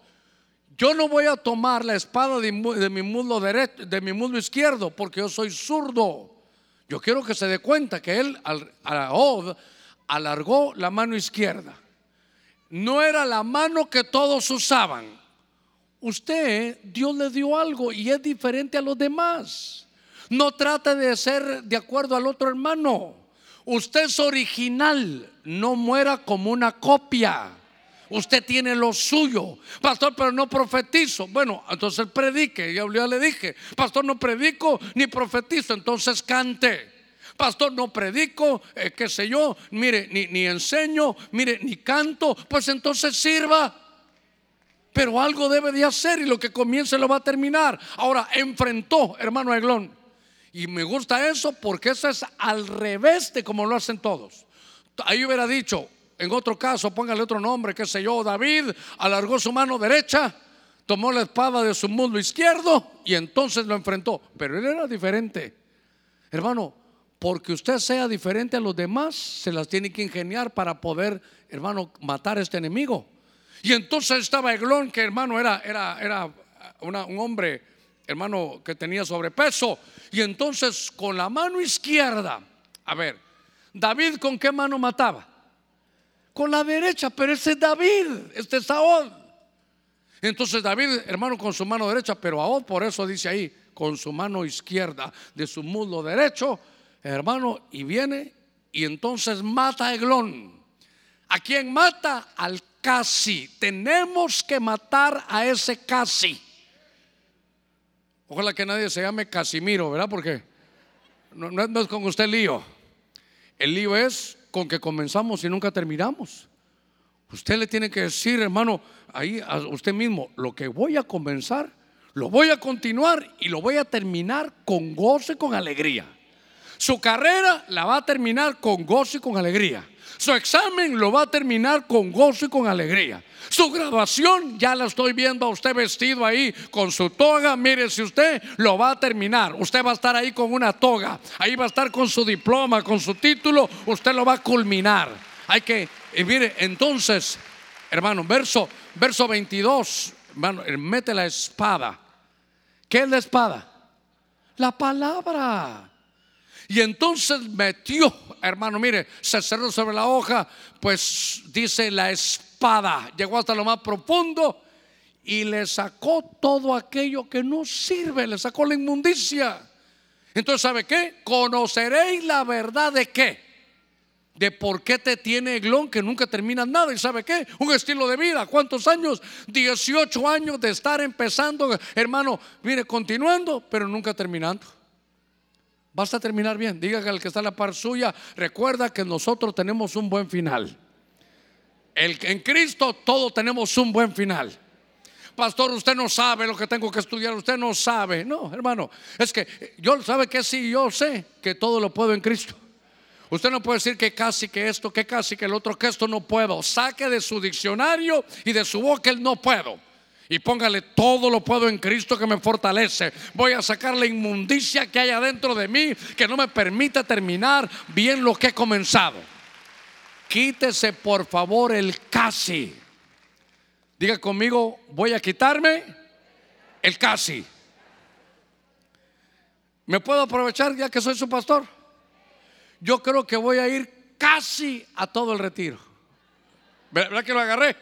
Yo no voy a tomar la espada de, mi muslo derecho, de mi muslo izquierdo, porque yo soy zurdo. Yo quiero que se dé cuenta que él, Ahod, alargó la mano izquierda no era la mano que todos usaban. Usted, Dios le dio algo y es diferente a los demás. No trate de ser de acuerdo al otro hermano. Usted es original, no muera como una copia. Usted tiene lo suyo. Pastor, pero no profetizo. Bueno, entonces predique. Ya le dije, pastor, no predico ni profetizo. Entonces cante pastor, no predico, eh, qué sé yo, mire, ni, ni enseño, mire, ni canto, pues entonces sirva. Pero algo debe de hacer y lo que comience lo va a terminar. Ahora, enfrentó, hermano Eglón. Y me gusta eso porque eso es al revés de como lo hacen todos. Ahí hubiera dicho, en otro caso, póngale otro nombre, qué sé yo, David alargó su mano derecha, tomó la espada de su muslo izquierdo y entonces lo enfrentó. Pero él era diferente. Hermano, porque usted sea diferente a los demás, se las tiene que ingeniar para poder, hermano, matar a este enemigo. Y entonces estaba Eglón, que hermano era, era, era un hombre, hermano, que tenía sobrepeso. Y entonces con la mano izquierda, a ver, David con qué mano mataba? Con la derecha, pero ese es David, este es Saúl. Entonces David, hermano, con su mano derecha, pero Ahod por eso dice ahí, con su mano izquierda de su muslo derecho, hermano, y viene y entonces mata a Eglón. ¿A quién mata? Al casi. Tenemos que matar a ese casi. Ojalá que nadie se llame Casimiro, ¿verdad? Porque no, no es con usted lío. El lío es con que comenzamos y nunca terminamos. Usted le tiene que decir, hermano, ahí a usted mismo, lo que voy a comenzar, lo voy a continuar y lo voy a terminar con gozo y con alegría. Su carrera la va a terminar con gozo y con alegría. Su examen lo va a terminar con gozo y con alegría. Su graduación, ya la estoy viendo a usted vestido ahí con su toga. Mire, si usted lo va a terminar, usted va a estar ahí con una toga. Ahí va a estar con su diploma, con su título. Usted lo va a culminar. Hay que, y mire, entonces, hermano, verso, verso 22, hermano, mete la espada. ¿Qué es la espada? La palabra. Y entonces metió, hermano, mire, se cerró sobre la hoja, pues dice la espada, llegó hasta lo más profundo y le sacó todo aquello que no sirve, le sacó la inmundicia. Entonces, ¿sabe qué? Conoceréis la verdad de qué? De por qué te tiene Eglón que nunca termina nada. ¿Y sabe qué? Un estilo de vida. ¿Cuántos años? 18 años de estar empezando, hermano, mire, continuando, pero nunca terminando. Vas a terminar bien. Diga que el que está en la par suya, recuerda que nosotros tenemos un buen final. El, en Cristo todos tenemos un buen final. Pastor, usted no sabe lo que tengo que estudiar, usted no sabe. No, hermano, es que yo sabe que sí, yo sé que todo lo puedo en Cristo. Usted no puede decir que casi que esto, que casi que el otro, que esto no puedo. Saque de su diccionario y de su boca el no puedo y póngale todo lo puedo en Cristo que me fortalece. Voy a sacar la inmundicia que hay adentro de mí que no me permite terminar bien lo que he comenzado. Quítese por favor el casi. Diga conmigo, voy a quitarme el casi. ¿Me puedo aprovechar ya que soy su pastor? Yo creo que voy a ir casi a todo el retiro. ¿Verdad que lo agarré?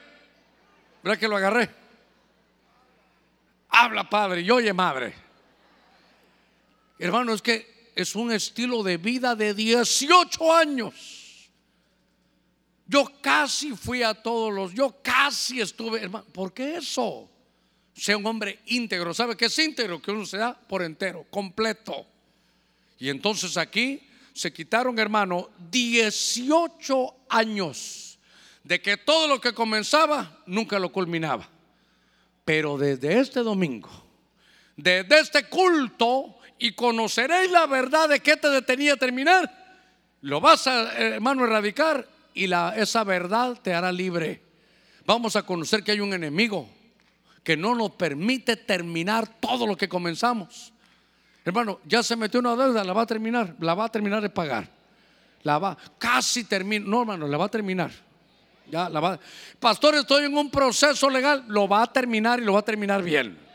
¿Verdad que lo agarré? Habla padre y oye madre. Hermano, es que es un estilo de vida de 18 años. Yo casi fui a todos los, yo casi estuve, hermano, ¿por qué eso? Sea un hombre íntegro, ¿sabe qué es íntegro? Que uno se da por entero, completo. Y entonces aquí se quitaron, hermano, 18 años de que todo lo que comenzaba nunca lo culminaba. Pero desde este domingo, desde este culto, y conoceréis la verdad de que te detenía terminar, lo vas a, hermano, erradicar y la, esa verdad te hará libre. Vamos a conocer que hay un enemigo que no nos permite terminar todo lo que comenzamos. Hermano, ya se metió una deuda, la va a terminar, la va a terminar de pagar. La va, casi termina, no hermano, la va a terminar. Pastor, estoy en un proceso legal, lo va a terminar y lo va a terminar bien.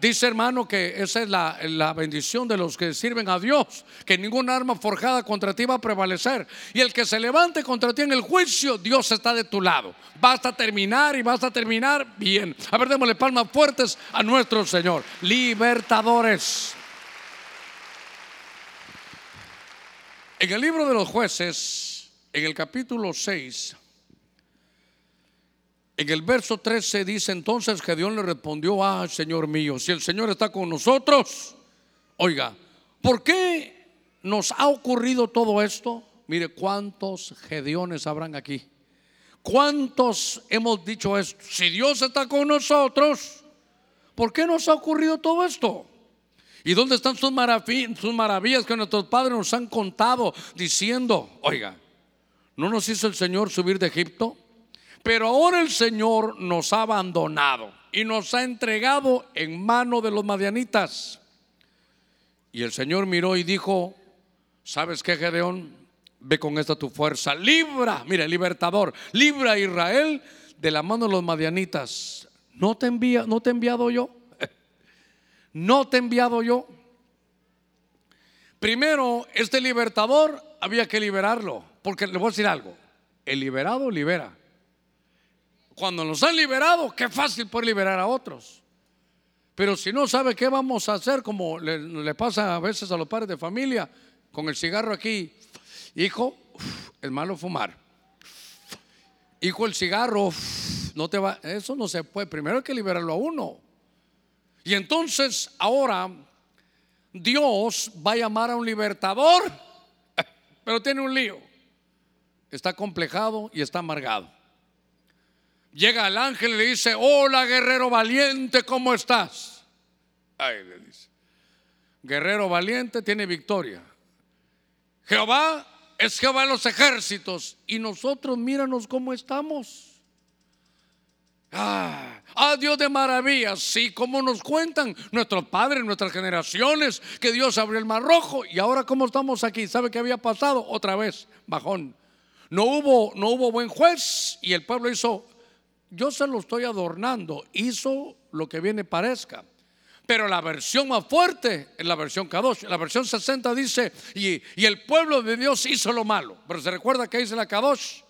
Dice hermano que esa es la, la, bendición de los que sirven a Dios, que ninguna arma forjada contra ti va a prevalecer. Y el que se levante contra ti en el juicio, Dios está de tu lado. Basta terminar y vas a terminar bien. A ver, démosle palmas fuertes a nuestro Señor. Libertadores. En el libro de los jueces, en el capítulo 6, en el verso 13 dice entonces Dios le respondió, ah, Señor mío, si el Señor está con nosotros, oiga, ¿por qué nos ha ocurrido todo esto? Mire, ¿cuántos Gedeones habrán aquí? ¿Cuántos hemos dicho esto? Si Dios está con nosotros, ¿por qué nos ha ocurrido todo esto? ¿Y dónde están sus, sus maravillas que nuestros padres nos han contado diciendo, oiga, ¿no nos hizo el Señor subir de Egipto? Pero ahora el Señor nos ha abandonado y nos ha entregado en mano de los madianitas. Y el Señor miró y dijo, ¿sabes qué, Gedeón? Ve con esta tu fuerza, libra, mira, libertador, libra a Israel de la mano de los madianitas. ¿No te, envía, no te he enviado yo? *laughs* no te he enviado yo. Primero, este libertador había que liberarlo, porque le voy a decir algo, el liberado libera. Cuando nos han liberado, qué fácil poder liberar a otros. Pero si no sabe qué vamos a hacer, como le, pasa a veces a los padres de familia, con el cigarro aquí, hijo, es malo fumar. Hijo, el cigarro, no te va, eso no se puede. Primero hay que liberarlo a uno. Y entonces ahora Dios va a llamar a un libertador, *laughs* pero tiene un lío. Está complejado y está amargado. Llega el ángel y le dice, hola guerrero valiente, ¿cómo estás? Ay, le dice, guerrero valiente tiene victoria. Jehová es Jehová de los ejércitos y nosotros míranos cómo estamos. Ah, ah, Dios de maravillas, sí, como nos cuentan nuestros padres, nuestras generaciones, que Dios abrió el mar rojo y ahora cómo estamos aquí. ¿Sabe qué había pasado? Otra vez, bajón. No hubo, no hubo buen juez y el pueblo hizo, yo se lo estoy adornando, hizo lo que viene parezca. Pero la versión más fuerte es la versión Kadosh. La versión 60 dice, y, y el pueblo de Dios hizo lo malo. Pero se recuerda que dice la Kadosh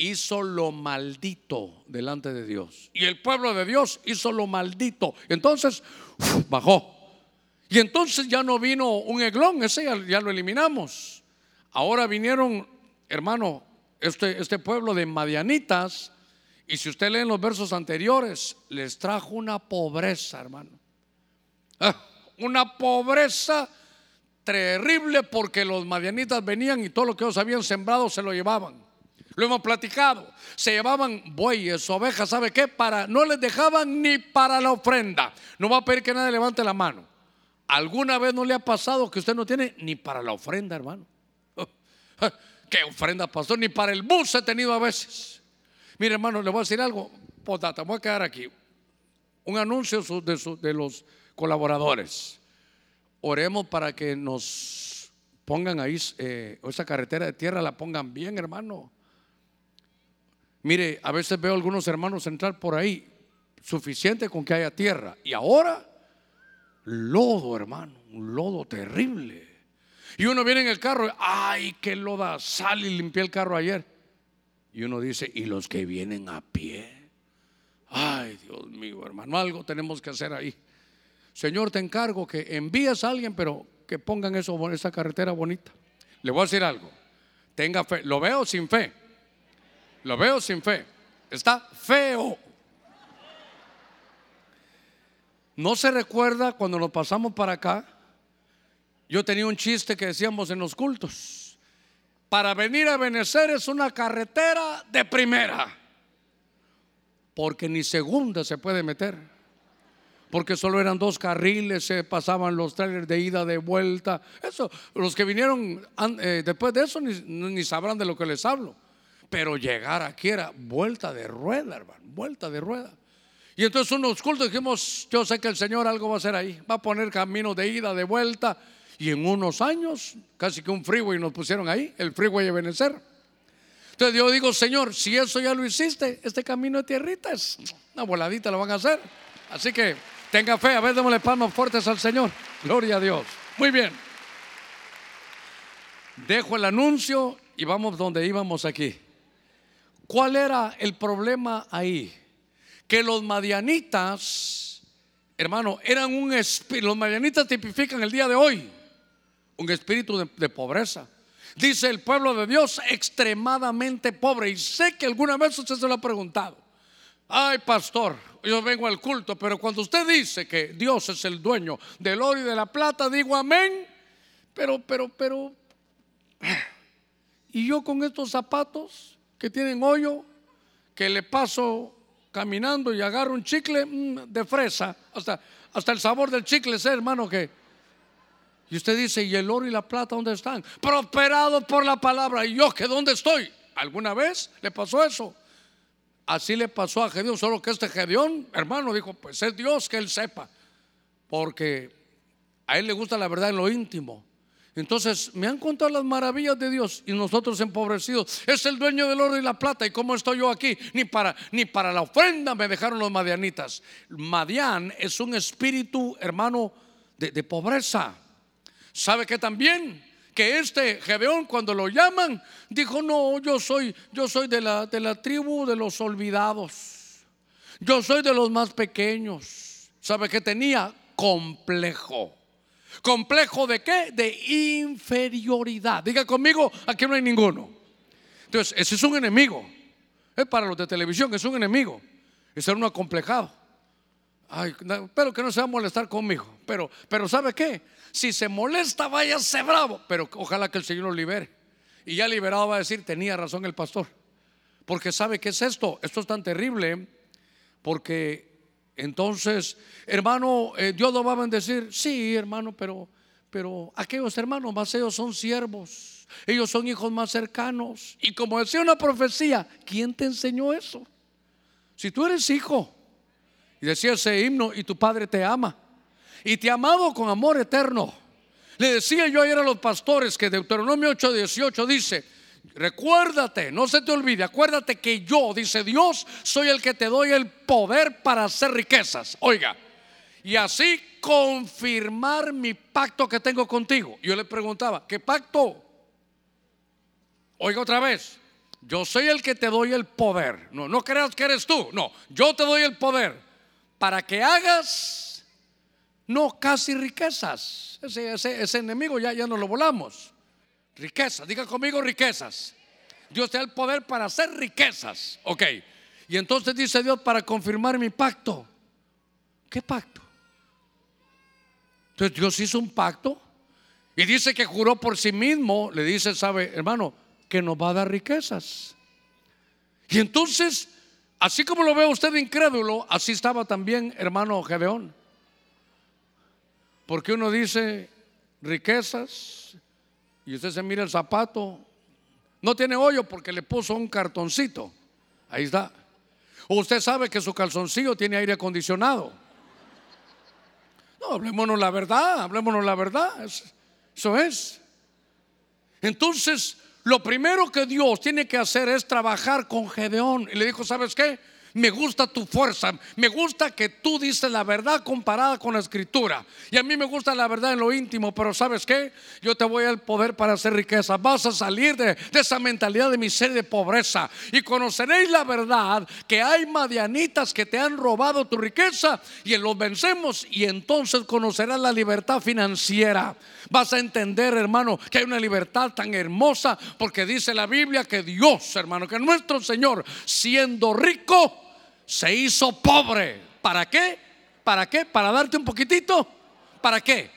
hizo lo maldito delante de Dios. Y el pueblo de Dios hizo lo maldito. Entonces, bajó. Y entonces ya no vino un eglón, ese ya, lo eliminamos. Ahora vinieron, hermano, este, este pueblo de Madianitas. Y si usted lee en los versos anteriores, les trajo una pobreza, hermano. Ah, una pobreza terrible porque los madianitas venían y todo lo que ellos habían sembrado se lo llevaban. Lo hemos platicado. Se llevaban bueyes, ovejas, ¿sabe qué? Para, no les dejaban ni para la ofrenda. No va a pedir que nadie levante la mano. ¿Alguna vez no le ha pasado que usted no tiene ni para la ofrenda, hermano? ¿Qué ofrenda, pastor? Ni para el bus he tenido a veces. Mire, hermano, le voy a decir algo. Potata, voy a quedar aquí. Un anuncio de, los colaboradores. Oremos para que nos pongan ahí, eh, esa carretera de tierra la pongan bien, hermano. Mire, a veces veo a algunos hermanos entrar por ahí, suficiente con que haya tierra. Y ahora, lodo, hermano, un lodo terrible. Y uno viene en el carro, ay, qué loda, sal y limpié el carro ayer. Y uno dice, ¿y los que vienen a pie? Ay, Dios mío, hermano, algo tenemos que hacer ahí. Señor, te encargo que envíes a alguien, pero que pongan esa carretera bonita. Le voy a decir algo. Tenga fe. Lo veo sin fe. Lo veo sin fe. Está feo. No se recuerda cuando nos pasamos para acá. Yo tenía un chiste que decíamos en los cultos. Para venir a Benecer es una carretera de primera. Porque ni segunda se puede meter porque solo eran dos carriles, se pasaban los trailers de ida, de vuelta. Eso, los que vinieron eh, después de eso ni, sabrán de lo que les hablo. Pero llegar aquí era vuelta de rueda, hermano, vuelta de rueda. Y entonces unos cultos dijimos, yo sé que el Señor algo va a hacer ahí, va a poner camino de ida, de vuelta. Y en unos años, casi que un freeway nos pusieron ahí, el freeway de Benecer. Entonces yo digo, Señor, si eso ya lo hiciste, este camino de tierrita es una voladita lo van a hacer. Así que Tenga fe, a ver, démosle palmas fuertes al Señor. Gloria a Dios. Muy bien. Dejo el anuncio y vamos donde íbamos aquí. ¿Cuál era el problema ahí? Que los madianitas, hermano, eran un espíritu. Los madianitas tipifican el día de hoy un espíritu de, pobreza. Dice el pueblo de Dios extremadamente pobre. Y sé que alguna vez usted se lo ha preguntado. Ay, pastor, yo vengo al culto, pero cuando usted dice que Dios es el dueño del oro y de la plata, digo amén. Pero, pero, pero, y yo con estos zapatos que tienen hoyo, que le paso caminando y agarro un chicle mm, de fresa, hasta, hasta el sabor del chicle, sé hermano que... Y usted dice, ¿y el oro y la plata dónde están? Prosperado por la palabra. ¿Y yo que dónde estoy? ¿Alguna vez le pasó eso? Así le pasó a Gedeón, solo que este Gedeón, hermano, dijo, pues es Dios que él sepa, porque a él le gusta la verdad en lo íntimo. Entonces me han contado las maravillas de Dios y nosotros empobrecidos. Es el dueño del oro y la plata. ¿Y cómo estoy yo aquí? Ni para, ni para la ofrenda me dejaron los madianitas. Madian es un espíritu, hermano, de, de pobreza. ¿Sabe que también? que este Gedeón cuando lo llaman dijo, "No, yo soy yo soy de la de la tribu de los olvidados. Yo soy de los más pequeños." ¿Sabe qué tenía? Complejo. ¿Complejo de qué? De inferioridad. Diga conmigo, aquí no hay ninguno. Entonces, ese es un enemigo. Es para los de televisión, es un enemigo. Es ser un acomplejado. Ay, pero que no se va a molestar conmigo. Pero, pero ¿sabe qué? Si se molesta, váyase bravo. Pero ojalá que el Señor lo libere. Y ya liberado va a decir, tenía razón el pastor. Porque sabe qué es esto. Esto es tan terrible. Porque entonces, hermano, eh, Dios lo va a bendecir. Sí, hermano, pero, pero aquellos hermanos más ellos son siervos. Ellos son hijos más cercanos. Y como decía una profecía, ¿quién te enseñó eso? Si tú eres hijo y decía ese himno y tu padre te ama. Y te ha amado con amor eterno. Le decía yo ayer a los pastores que Deuteronomio 8:18 dice, recuérdate, no se te olvide, acuérdate que yo, dice Dios, soy el que te doy el poder para hacer riquezas. Oiga, y así confirmar mi pacto que tengo contigo. Yo le preguntaba, ¿qué pacto? Oiga otra vez, yo soy el que te doy el poder. No, no creas que eres tú. No, yo te doy el poder para que hagas no casi riquezas. Ese, ese, enemigo ya, ya no lo volamos. Riquezas, diga conmigo riquezas. Dios te da el poder para hacer riquezas. Ok. Y entonces dice Dios para confirmar mi pacto. ¿Qué pacto? Entonces Dios hizo un pacto y dice que juró por sí mismo. Le dice, sabe, hermano, que nos va a dar riquezas. Y entonces Así como lo ve usted incrédulo, así estaba también hermano Gedeón. Porque uno dice riquezas y usted se mira el zapato, no tiene hoyo porque le puso un cartoncito. Ahí está. O usted sabe que su calzoncillo tiene aire acondicionado. No, hablémonos la verdad, hablémonos la verdad. Eso es. Entonces, lo primero que Dios tiene que hacer es trabajar con Gedeón. Y le dijo, ¿sabes qué? Me gusta tu fuerza. Me gusta que tú dices la verdad comparada con la escritura. Y a mí me gusta la verdad en lo íntimo. Pero ¿sabes qué? Yo te voy al poder para hacer riqueza. Vas a salir de, esa mentalidad de miseria y de pobreza. Y conoceréis la verdad que hay madianitas que te han robado tu riqueza. Y los vencemos. Y entonces conocerás la libertad financiera. Vas a entender, hermano, que hay una libertad tan hermosa. Porque dice la Biblia que Dios, hermano, que nuestro Señor, siendo rico, se hizo pobre. ¿Para qué? ¿Para qué? ¿Para darte un poquitito? ¿Para qué?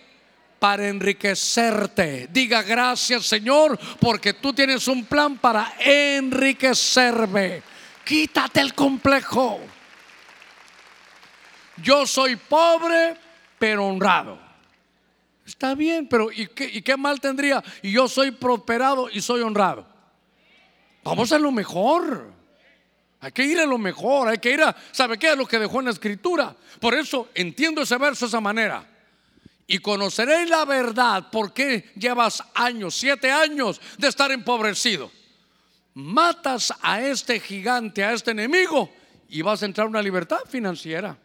Para enriquecerte. Diga gracias Señor porque tú tienes un plan para enriquecerme. Quítate el complejo. Yo soy pobre pero honrado. Está bien, pero ¿y qué, ¿y qué, mal tendría? Y yo soy prosperado y soy honrado. Vamos a lo mejor. Hay que ir a lo mejor, hay que ir a, ¿sabe qué? A lo que dejó en la escritura. Por eso entiendo ese verso de esa manera. Y conoceréis la verdad porque llevas años, siete años de estar empobrecido. Matas a este gigante, a este enemigo, y vas a entrar a una libertad financiera.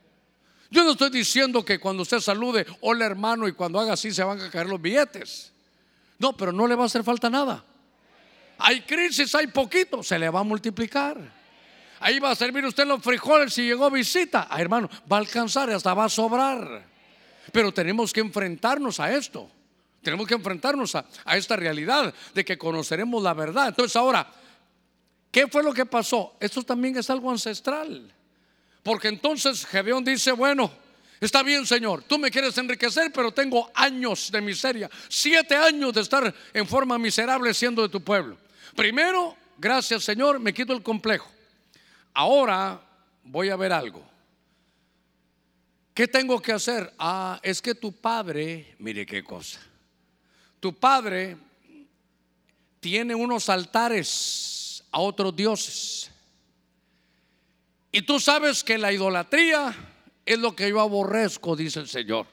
Yo no estoy diciendo que cuando usted salude, hola hermano, y cuando haga así se van a caer los billetes. No, pero no le va a hacer falta nada. Hay crisis, hay poquito, se le va a multiplicar. Ahí va a servir usted los frijoles si llegó visita. Ah, hermano, va a alcanzar y hasta va a sobrar. Pero tenemos que enfrentarnos a esto. Tenemos que enfrentarnos a, a esta realidad de que conoceremos la verdad. Entonces ahora, ¿qué fue lo que pasó? Esto también es algo ancestral. Porque entonces Gedeón dice, bueno, está bien Señor, tú me quieres enriquecer, pero tengo años de miseria. Siete años de estar en forma miserable siendo de tu pueblo. Primero, gracias Señor, me quito el complejo. Ahora voy a ver algo. ¿Qué tengo que hacer? Ah, es que tu padre, mire qué cosa. Tu padre tiene unos altares a otros dioses. Y tú sabes que la idolatría es lo que yo aborrezco, dice el Señor.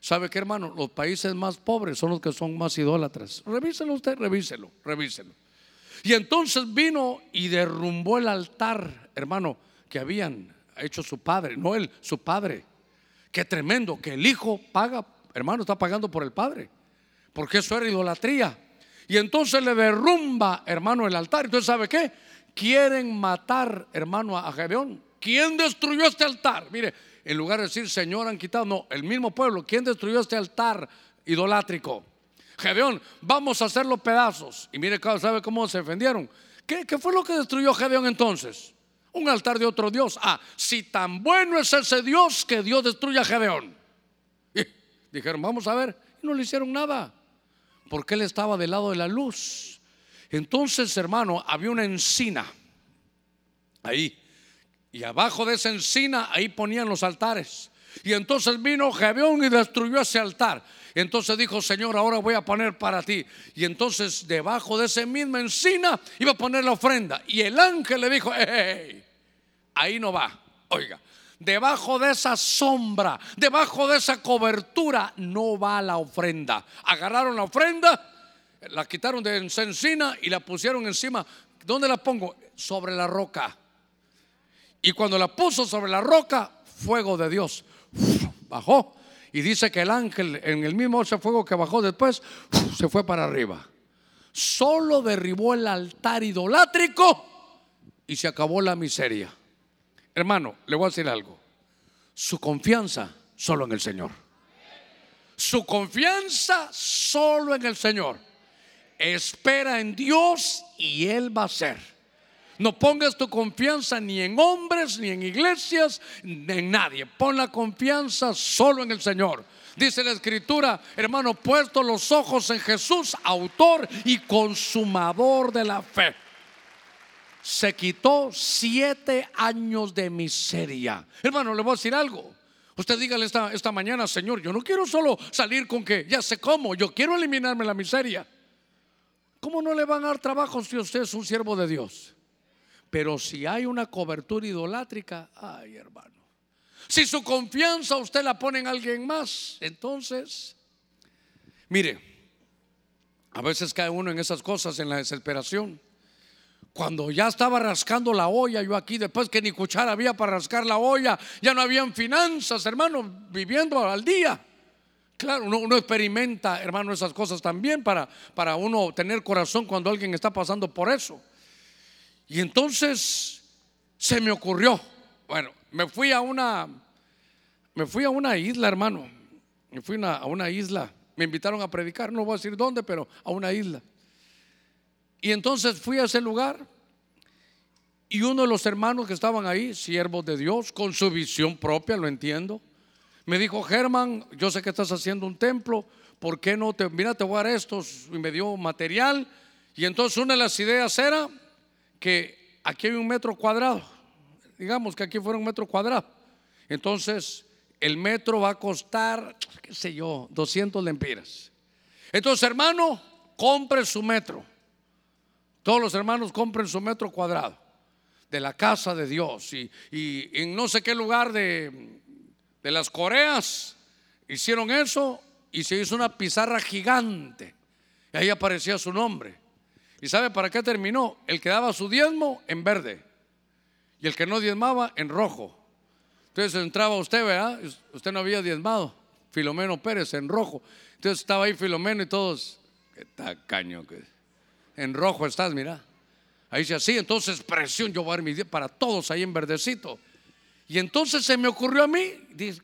¿Sabe qué, hermano? Los países más pobres son los que son más idólatras. Revíselo usted, revíselo, revíselo. Y entonces vino y derrumbó el altar, hermano, que habían hecho su padre, no él, su padre. Qué tremendo, que el hijo paga, hermano, está pagando por el padre, porque eso era idolatría. Y entonces le derrumba, hermano, el altar. Entonces, ¿sabe qué? Quieren matar, hermano, a Gedeón. ¿Quién destruyó este altar? Mire, en lugar de decir, Señor, han quitado, no, el mismo pueblo. ¿Quién destruyó este altar idolátrico? Gedeón, vamos a hacerlo pedazos. Y mire, ¿sabe cómo se defendieron? ¿Qué, fue lo que destruyó Gedeón entonces? Un altar de otro Dios. Ah, si tan bueno es ese Dios que Dios destruya a Gedeón. dijeron, vamos a ver. Y no le hicieron nada. Porque él estaba del lado de la luz. Entonces, hermano, había una encina. Ahí. Y abajo de esa encina, ahí ponían los altares. Y entonces vino Gedeón y destruyó ese altar. Entonces dijo, Señor, ahora voy a poner para ti. Y entonces debajo de esa misma encina iba a poner la ofrenda. Y el ángel le dijo, hey, ahí no va. Oiga, debajo de esa sombra, debajo de esa cobertura, no va la ofrenda. Agarraron la ofrenda, la quitaron de encina y la pusieron encima. ¿Dónde la pongo? Sobre la roca. Y cuando la puso sobre la roca, fuego de Dios bajó y dice que el ángel en el mismo ese fuego que bajó después se fue para arriba. Solo derribó el altar idolátrico y se acabó la miseria. Hermano, le voy a decir algo. Su confianza solo en el Señor. Su confianza solo en el Señor. Espera en Dios y Él va a ser. No pongas tu confianza ni en hombres, ni en iglesias, ni en nadie. Pon la confianza solo en el Señor. Dice la escritura, hermano, puesto los ojos en Jesús, autor y consumador de la fe. Se quitó siete años de miseria. Hermano, le voy a decir algo. Usted dígale esta, esta mañana, Señor, yo no quiero solo salir con que ya sé cómo, yo quiero eliminarme la miseria. ¿Cómo no le van a dar trabajo si usted es un siervo de Dios? Pero si hay una cobertura idolátrica, ay hermano. Si su confianza usted la pone en alguien más, entonces, mire, a veces cae uno en esas cosas, en la desesperación. cuando ya estaba rascando la olla, yo aquí, después que ni cuchara había para rascar la olla, ya no habían finanzas, hermano, viviendo al día. Claro, uno, experimenta, hermano, esas cosas también para, para uno tener corazón cuando alguien está pasando por eso. Y entonces se me ocurrió, bueno, me fui a una, me fui a una isla, hermano, me fui a una isla, me invitaron a predicar, no voy a decir dónde, pero a una isla. Y entonces fui a ese lugar y uno de los hermanos que estaban ahí, siervos de Dios, con su visión propia, lo entiendo, me dijo, Germán, yo sé que estás haciendo un templo, ¿por qué no te, mira, te voy a dar estos? Y me dio material. Y entonces una de las ideas era que aquí hay un metro cuadrado, digamos que aquí fuera un metro cuadrado. Entonces el metro va a costar, qué sé yo, 200 lempiras. Entonces, hermano, compre su metro. Todos los hermanos compren su metro cuadrado de la casa de Dios. Y, en no sé qué lugar de, de las Coreas hicieron eso y se hizo una pizarra gigante. Y ahí aparecía su nombre. ¿Y sabe para qué terminó? El que daba su diezmo en verde y el que no diezmaba en rojo. Entonces entraba usted, ¿verdad? Usted no había diezmado. Filomeno Pérez en rojo. Entonces estaba ahí Filomeno y todos, qué tacaño que en rojo estás, mira. Ahí dice así, entonces presión, yo voy a dar mi para todos ahí en verdecito. Y entonces se me ocurrió a mí,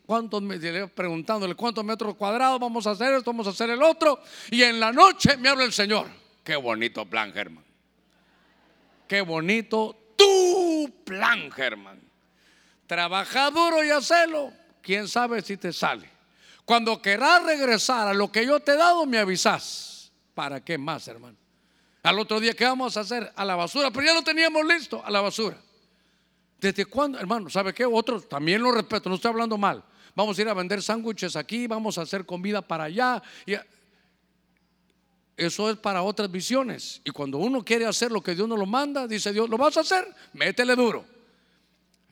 ¿cuántos me, preguntándole cuántos metros cuadrados vamos a hacer esto, vamos a hacer el otro. Y en la noche me habla el Señor. Qué bonito plan, Germán. Qué bonito tu plan, Germán. Trabaja duro y hacelo. Quién sabe si te sale. Cuando querrás regresar a lo que yo te he dado, me avisas. ¿Para qué más, hermano? Al otro día, ¿qué vamos a hacer? A la basura. Pero ya lo teníamos listo, a la basura. ¿Desde cuándo, hermano? ¿Sabe qué? Otros también lo respeto, no estoy hablando mal. Vamos a ir a vender sándwiches aquí, vamos a hacer comida para allá. Eso es para otras visiones. Y cuando uno quiere hacer lo que Dios nos lo manda, dice Dios, ¿lo vas a hacer? Métele duro.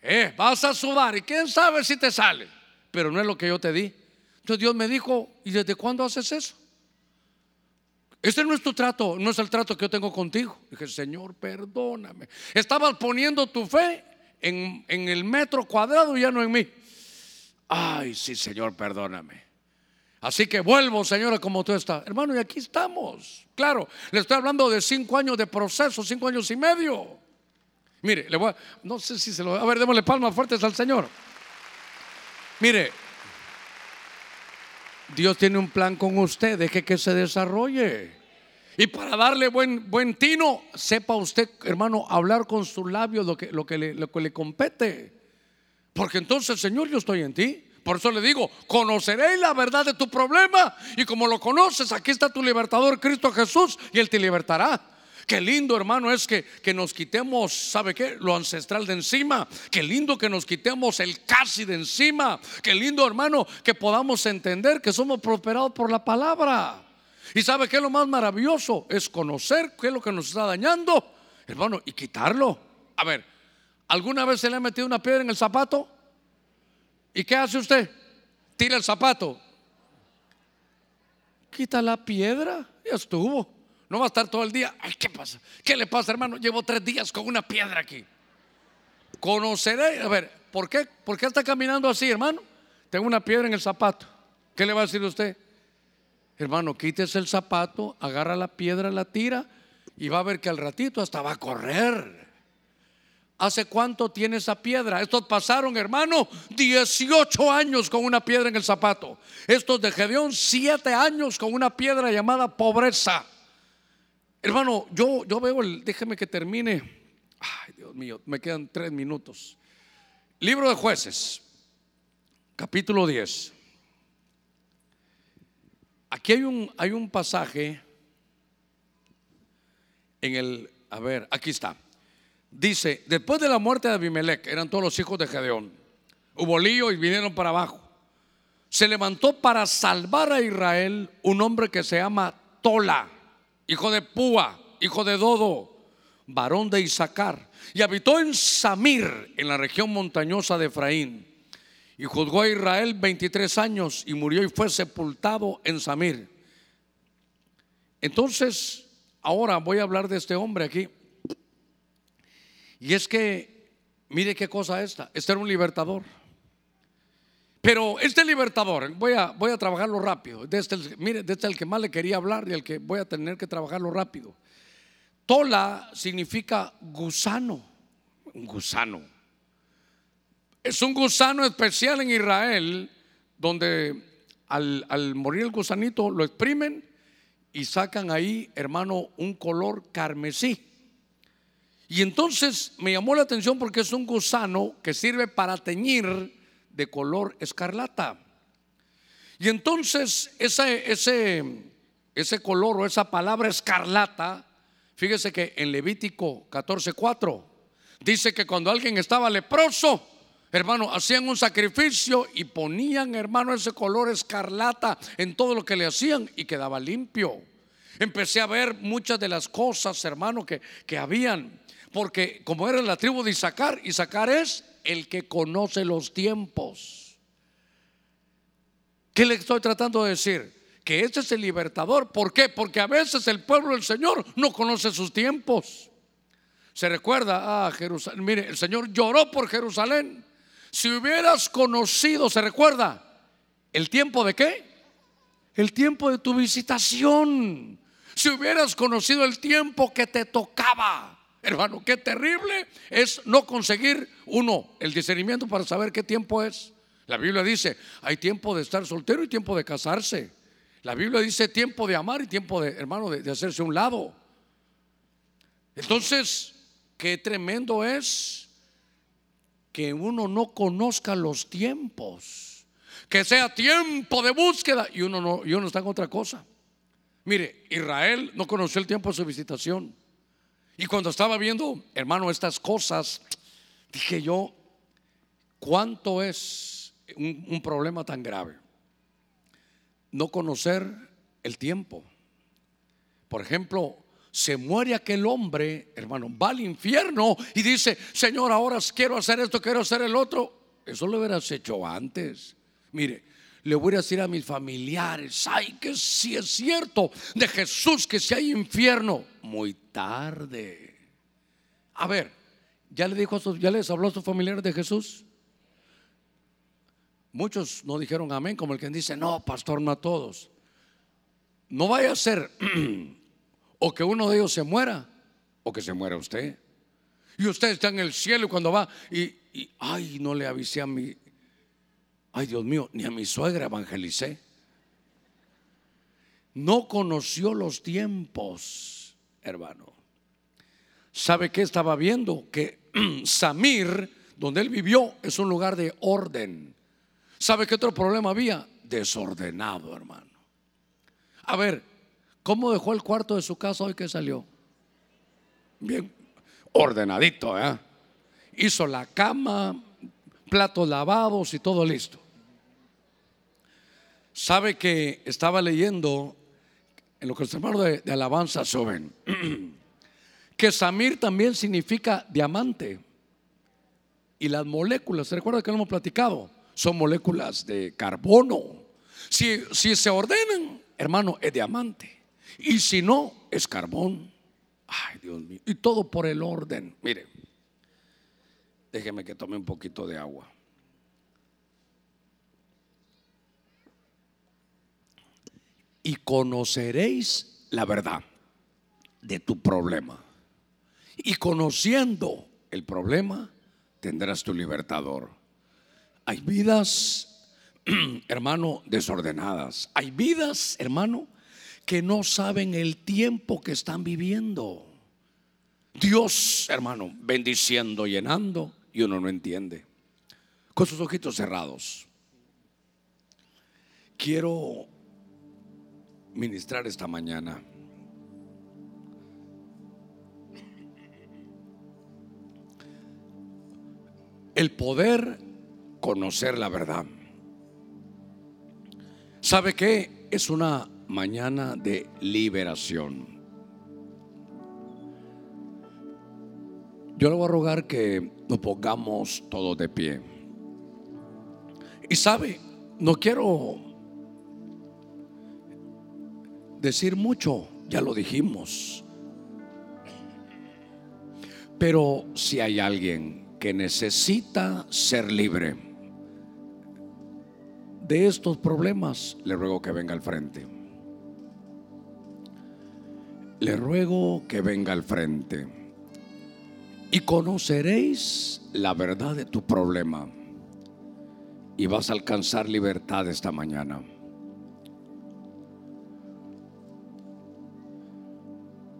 Eh, vas a sudar y quién sabe si te sale. Pero no es lo que yo te di. Entonces Dios me dijo, ¿y desde cuándo haces eso? Este no es tu trato, no es el trato que yo tengo contigo. Dije, Señor, perdóname. Estabas poniendo tu fe en, el metro cuadrado ya no en mí. Ay, sí, Señor, perdóname. Así que vuelvo, Señora, como tú estás. Hermano, y aquí estamos. Claro, le estoy hablando de cinco años de proceso, cinco años y medio. Mire, le voy a, no sé si se lo. A ver, démosle palmas fuertes al Señor. Mire, Dios tiene un plan con usted, deje que se desarrolle. Y para darle buen, buen tino, sepa usted, hermano, hablar con sus labios lo que, lo, que le, lo que le compete. Porque entonces, Señor, yo estoy en ti. Por eso le digo, conoceré la verdad de tu problema. Y como lo conoces, aquí está tu libertador, Cristo Jesús, y Él te libertará. Qué lindo, hermano, es que, que nos quitemos, ¿sabe qué? Lo ancestral de encima. Qué lindo que nos quitemos el casi de encima. Qué lindo, hermano, que podamos entender que somos prosperados por la palabra. Y ¿sabe qué es lo más maravilloso? Es conocer qué es lo que nos está dañando, hermano, y quitarlo. A ver, ¿alguna vez se le ha metido una piedra en el zapato? ¿Y qué hace usted? Tira el zapato. Quita la piedra, ya estuvo. No va a estar todo el día. Ay, ¿qué pasa? ¿Qué le pasa, hermano? Llevo tres días con una piedra aquí. Conoceré. A ver, ¿por qué? ¿Por qué está caminando así, hermano? Tengo una piedra en el zapato. ¿Qué le va a decir usted? Hermano, quítese el zapato, agarra la piedra, la tira y va a ver que al ratito hasta va a correr. ¿Hace cuánto tiene esa piedra? Estos pasaron, hermano, 18 años con una piedra en el zapato. Estos de Gedeón, 7 años con una piedra llamada pobreza. Hermano, yo, yo veo el, déjeme que termine. Ay, Dios mío, me quedan tres minutos. Libro de jueces, capítulo 10. Aquí hay un, hay un pasaje en el, a ver, aquí está. Dice, después de la muerte de Abimelech, eran todos los hijos de Gedeón, hubo lío y vinieron para abajo. Se levantó para salvar a Israel un hombre que se llama Tola hijo de Púa, hijo de Dodo, varón de Isaacar, y habitó en Samir, en la región montañosa de Efraín. Y juzgó a Israel 23 años y murió y fue sepultado en Samir. Entonces, ahora voy a hablar de este hombre aquí. Y es que, mire qué cosa esta. Este era un libertador. Pero este libertador, voy a, voy a trabajarlo rápido. De este, mire, de este es el que más le quería hablar y el que voy a tener que trabajarlo rápido. Tola significa gusano. Gusano. Es un gusano especial en Israel donde al, morir el gusanito lo exprimen y sacan ahí, hermano, un color carmesí. Y entonces me llamó la atención porque es un gusano que sirve para teñir de color escarlata. Y entonces ese, ese, ese color o esa palabra escarlata, fíjese que en Levítico 14:4 dice que cuando alguien estaba leproso, hermano, hacían un sacrificio y ponían, hermano, ese color escarlata en todo lo que le hacían y quedaba limpio. Empecé a ver muchas de las cosas, hermano, que, que habían. Porque como era la tribu de Isaacar, Isaacar es el que conoce los tiempos. ¿Qué le estoy tratando de decir? Que este es el libertador. ¿Por qué? Porque a veces el pueblo del Señor no conoce sus tiempos. Se recuerda a Jerusalén. Mire, el Señor lloró por Jerusalén. Si hubieras conocido, ¿se recuerda? ¿El tiempo de qué? El tiempo de tu visitación. Si hubieras conocido el tiempo que te tocaba. Hermano, qué terrible es no conseguir uno el discernimiento para saber qué tiempo es. La Biblia dice, hay tiempo de estar soltero y tiempo de casarse. La Biblia dice tiempo de amar y tiempo de, hermano, de, hacerse un lado. Entonces, qué tremendo es que uno no conozca los tiempos. Que sea tiempo de búsqueda y uno no, y está en otra cosa. Mire, Israel no conoció el tiempo de su visitación. Y cuando estaba viendo, hermano, estas cosas, dije yo, ¿cuánto es un problema tan grave? No conocer el tiempo. Por ejemplo, se muere aquel hombre, hermano, va al infierno y dice, Señor, ahora quiero hacer esto, quiero hacer el otro. Eso lo hubieras hecho antes. Mire, le voy a decir a mis familiares, ay, que si es cierto de Jesús que si hay infierno, muy tarde. A ver, ¿ya le dijo a sus, ya les habló a sus familiares de Jesús? Muchos no dijeron amén, como el que dice, no, pastor, no a todos. No vaya a ser *clears throat* o que uno de ellos se muera, o que se muera usted. Y usted está en el cielo y cuando va, y, y ay, no le avisé a mi, Ay, Dios mío, ni a mi suegra evangelicé. No conoció los tiempos, hermano. ¿Sabe qué estaba viendo? Que *clears throat* Samir, donde él vivió, es un lugar de orden. ¿Sabe qué otro problema había? Desordenado, hermano. A ver, ¿cómo dejó el cuarto de su casa hoy que salió? Bien, ordenadito, ¿eh? Hizo la cama, platos lavados y todo listo. Sabe que estaba leyendo en lo que los hermanos de, alabanza suben, *clears throat* que Samir también significa diamante. Y las moléculas, ¿se recuerda que lo hemos platicado? Son moléculas de carbono. Si, si se ordenan, hermano, es diamante. Y si no, es carbón. Ay, Dios mío. Y todo por el orden. Mire, déjeme que tome un poquito de agua. y conoceréis la verdad de tu problema. Y conociendo el problema, tendrás tu libertador. Hay vidas, *clears throat* hermano, desordenadas. Hay vidas, hermano, que no saben el tiempo que están viviendo. Dios, hermano, bendiciendo, llenando, y uno no entiende. Con sus ojitos cerrados. Quiero ministrar esta mañana. El poder conocer la verdad. ¿Sabe qué? Es una mañana de liberación. Yo le voy a rogar que nos pongamos todos de pie. Y sabe, no quiero decir mucho, ya lo dijimos. Pero si hay alguien que necesita ser libre de estos problemas, le ruego que venga al frente. Le ruego que venga al frente. Y conoceréis la verdad de tu problema. Y vas a alcanzar libertad esta mañana.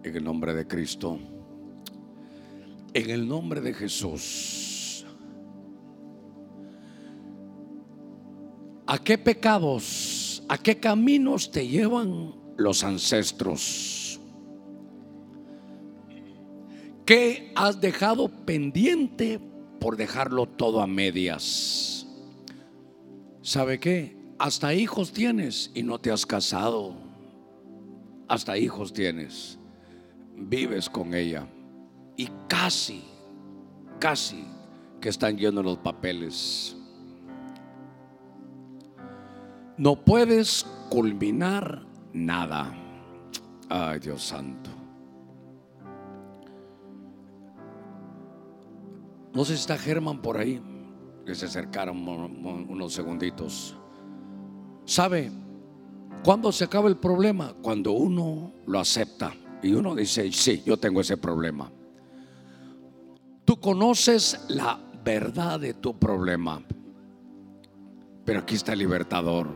En el nombre de Cristo. En el nombre de Jesús. ¿A qué pecados, a qué caminos te llevan los ancestros? ¿Qué has dejado pendiente por dejarlo todo a medias? ¿Sabe qué? Hasta hijos tienes y no te has casado. Hasta hijos tienes. Vives con ella y casi, casi que están llenos los papeles. No puedes culminar nada. Ay, Dios santo. No sé si está Germán por ahí, que se acercaron unos segunditos. ¿Sabe? ¿Cuándo se acaba el problema? Cuando uno lo acepta y uno dice, sí, yo tengo ese problema. Tú conoces la verdad de tu problema. Pero aquí está el libertador.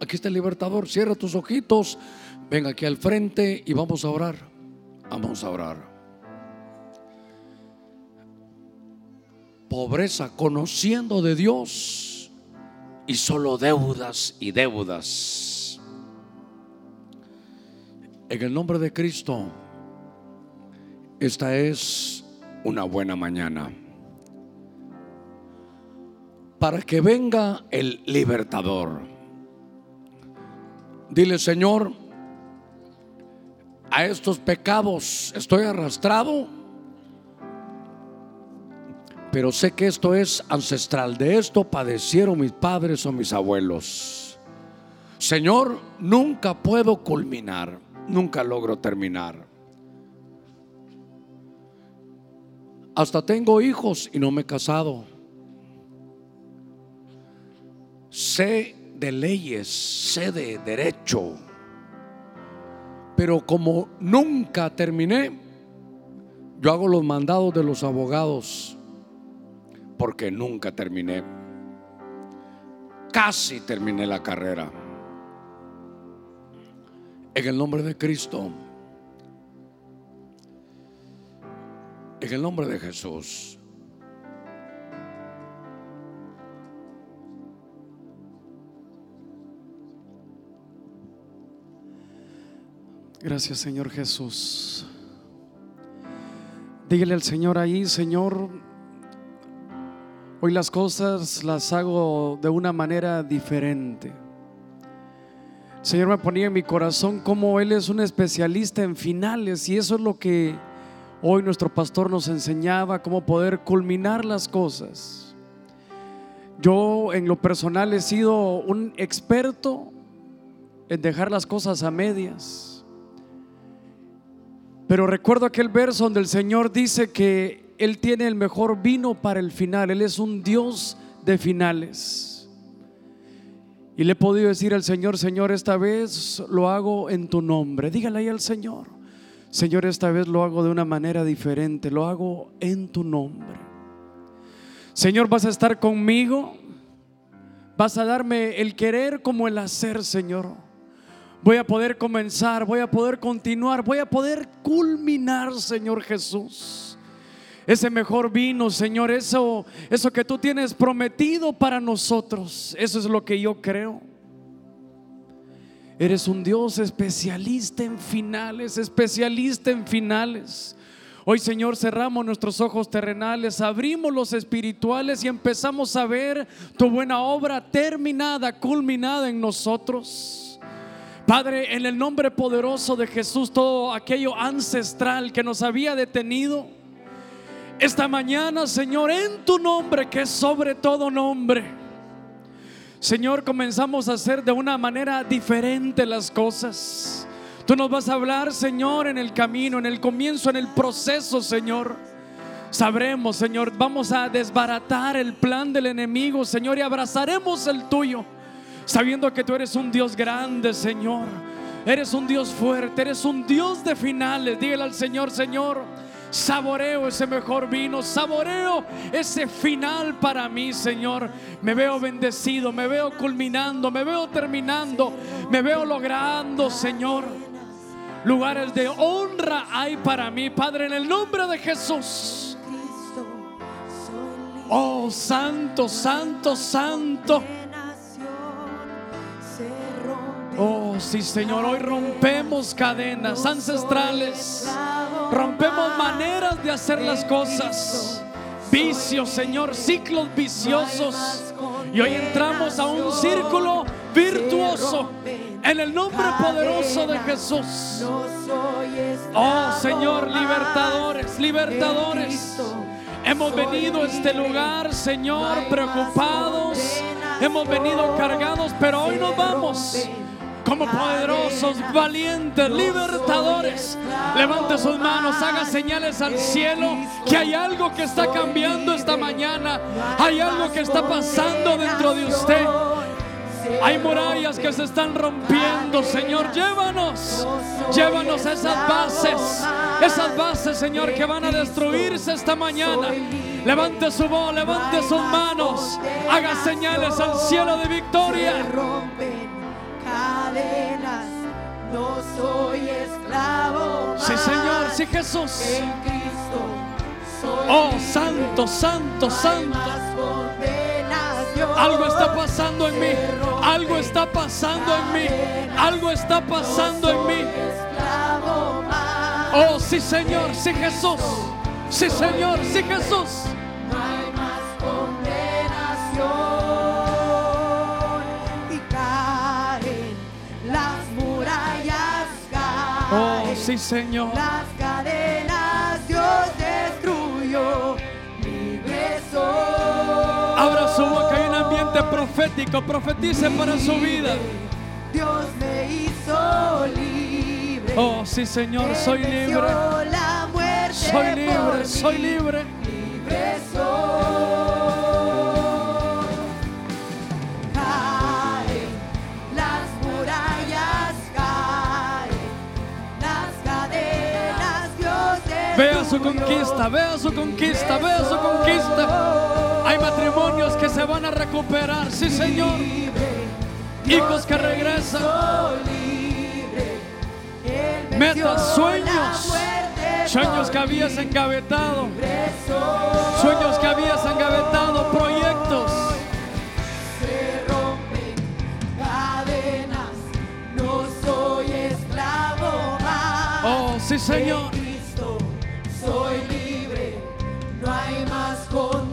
Aquí está el libertador. Cierra tus ojitos. Ven aquí al frente y vamos a orar. Vamos a orar. Pobreza, conociendo de Dios y solo deudas y deudas. En el nombre de Cristo, esta es una buena mañana. Para que venga el libertador. Dile, Señor, a estos pecados estoy arrastrado, pero sé que esto es ancestral. De esto padecieron mis padres o mis abuelos. Señor, nunca puedo culminar, nunca logro terminar. Hasta tengo hijos y no me he casado. Sé de leyes, sé de derecho. Pero como nunca terminé, yo hago los mandados de los abogados porque nunca terminé. Casi terminé la carrera. En el nombre de Cristo. En el nombre de Jesús. Gracias Señor Jesús. Dígale al Señor ahí, Señor, hoy las cosas las hago de una manera diferente. Señor me ponía en mi corazón como Él es un especialista en finales y eso es lo que Hoy nuestro pastor nos enseñaba cómo poder culminar las cosas. Yo en lo personal he sido un experto en dejar las cosas a medias. Pero recuerdo aquel verso donde el Señor dice que Él tiene el mejor vino para el final. Él es un Dios de finales. Y le he podido decir al Señor, Señor, esta vez lo hago en tu nombre. Dígale ahí al Señor. Señor, esta vez lo hago de una manera diferente, lo hago en tu nombre. Señor, vas a estar conmigo, vas a darme el querer como el hacer, Señor. Voy a poder comenzar, voy a poder continuar, voy a poder culminar, Señor Jesús. Ese mejor vino, Señor, eso, eso que tú tienes prometido para nosotros, eso es lo que yo creo. Eres un Dios especialista en finales, especialista en finales. Hoy Señor cerramos nuestros ojos terrenales, abrimos los espirituales y empezamos a ver tu buena obra terminada, culminada en nosotros. Padre, en el nombre poderoso de Jesús, todo aquello ancestral que nos había detenido, esta mañana Señor, en tu nombre que es sobre todo nombre Señor, comenzamos a hacer de una manera diferente las cosas. Tú nos vas a hablar, Señor, en el camino, en el comienzo, en el proceso, Señor. Sabremos, Señor, vamos a desbaratar el plan del enemigo, Señor, y abrazaremos el tuyo, sabiendo que tú eres un Dios grande, Señor. Eres un Dios fuerte, eres un Dios de finales. Dígale al Señor, Señor, saboreo ese mejor vino, saboreo ese final para mí, Señor. Me veo bendecido, me veo culminando, me veo terminando, me veo logrando, Señor. Lugares de honra hay para mí, Padre, en el nombre de Jesús. Oh, santo, santo, santo. Oh, sí, Señor, hoy rompemos cadenas ancestrales, rompemos maneras de hacer las cosas, vicios, Señor, ciclos viciosos. Y hoy entramos a un círculo virtuoso en el nombre poderoso de Jesús. Oh, Señor, libertadores, libertadores. Hemos venido a este lugar, Señor, preocupados. Hemos venido cargados, pero hoy nos vamos como poderosos, valientes, libertadores. Levante sus manos, haga señales al cielo que hay algo que está cambiando esta mañana. Hay algo que está pasando dentro de usted. Hay murallas que se están rompiendo, Señor. Llévanos, llévanos a esas bases, esas bases, Señor, que van a destruirse esta mañana. Levante su voz, levante sus manos, haga señales al cielo de victoria. Cadenas, no soy esclavo. Sí, Señor, sí, Jesús. En Cristo soy Oh, libre. santo, santo, santo. más. Algo está pasando en mí. Algo está pasando en mí. Algo está pasando en mí. Más. Oh, sí, Señor, sí, Jesús. Sí, Señor, sí, Jesús. Oh, sí, Señor. Las cadenas Dios destruyó. Libre soy. Abra su boca, hay un ambiente profético. Profetice para su vida. Dios me hizo libre. Oh, sí, Señor, soy libre. La Soy libre, soy. Libre conquista, vea su conquista, vea su conquista. Hay matrimonios que se van a recuperar, sí, Señor. Hijos que regresan. Metas, sueños. Sueños que habías engavetado. Sueños que habías engavetado. Proyectos. no soy esclavo. Oh, sí, Señor. Hay más condenación.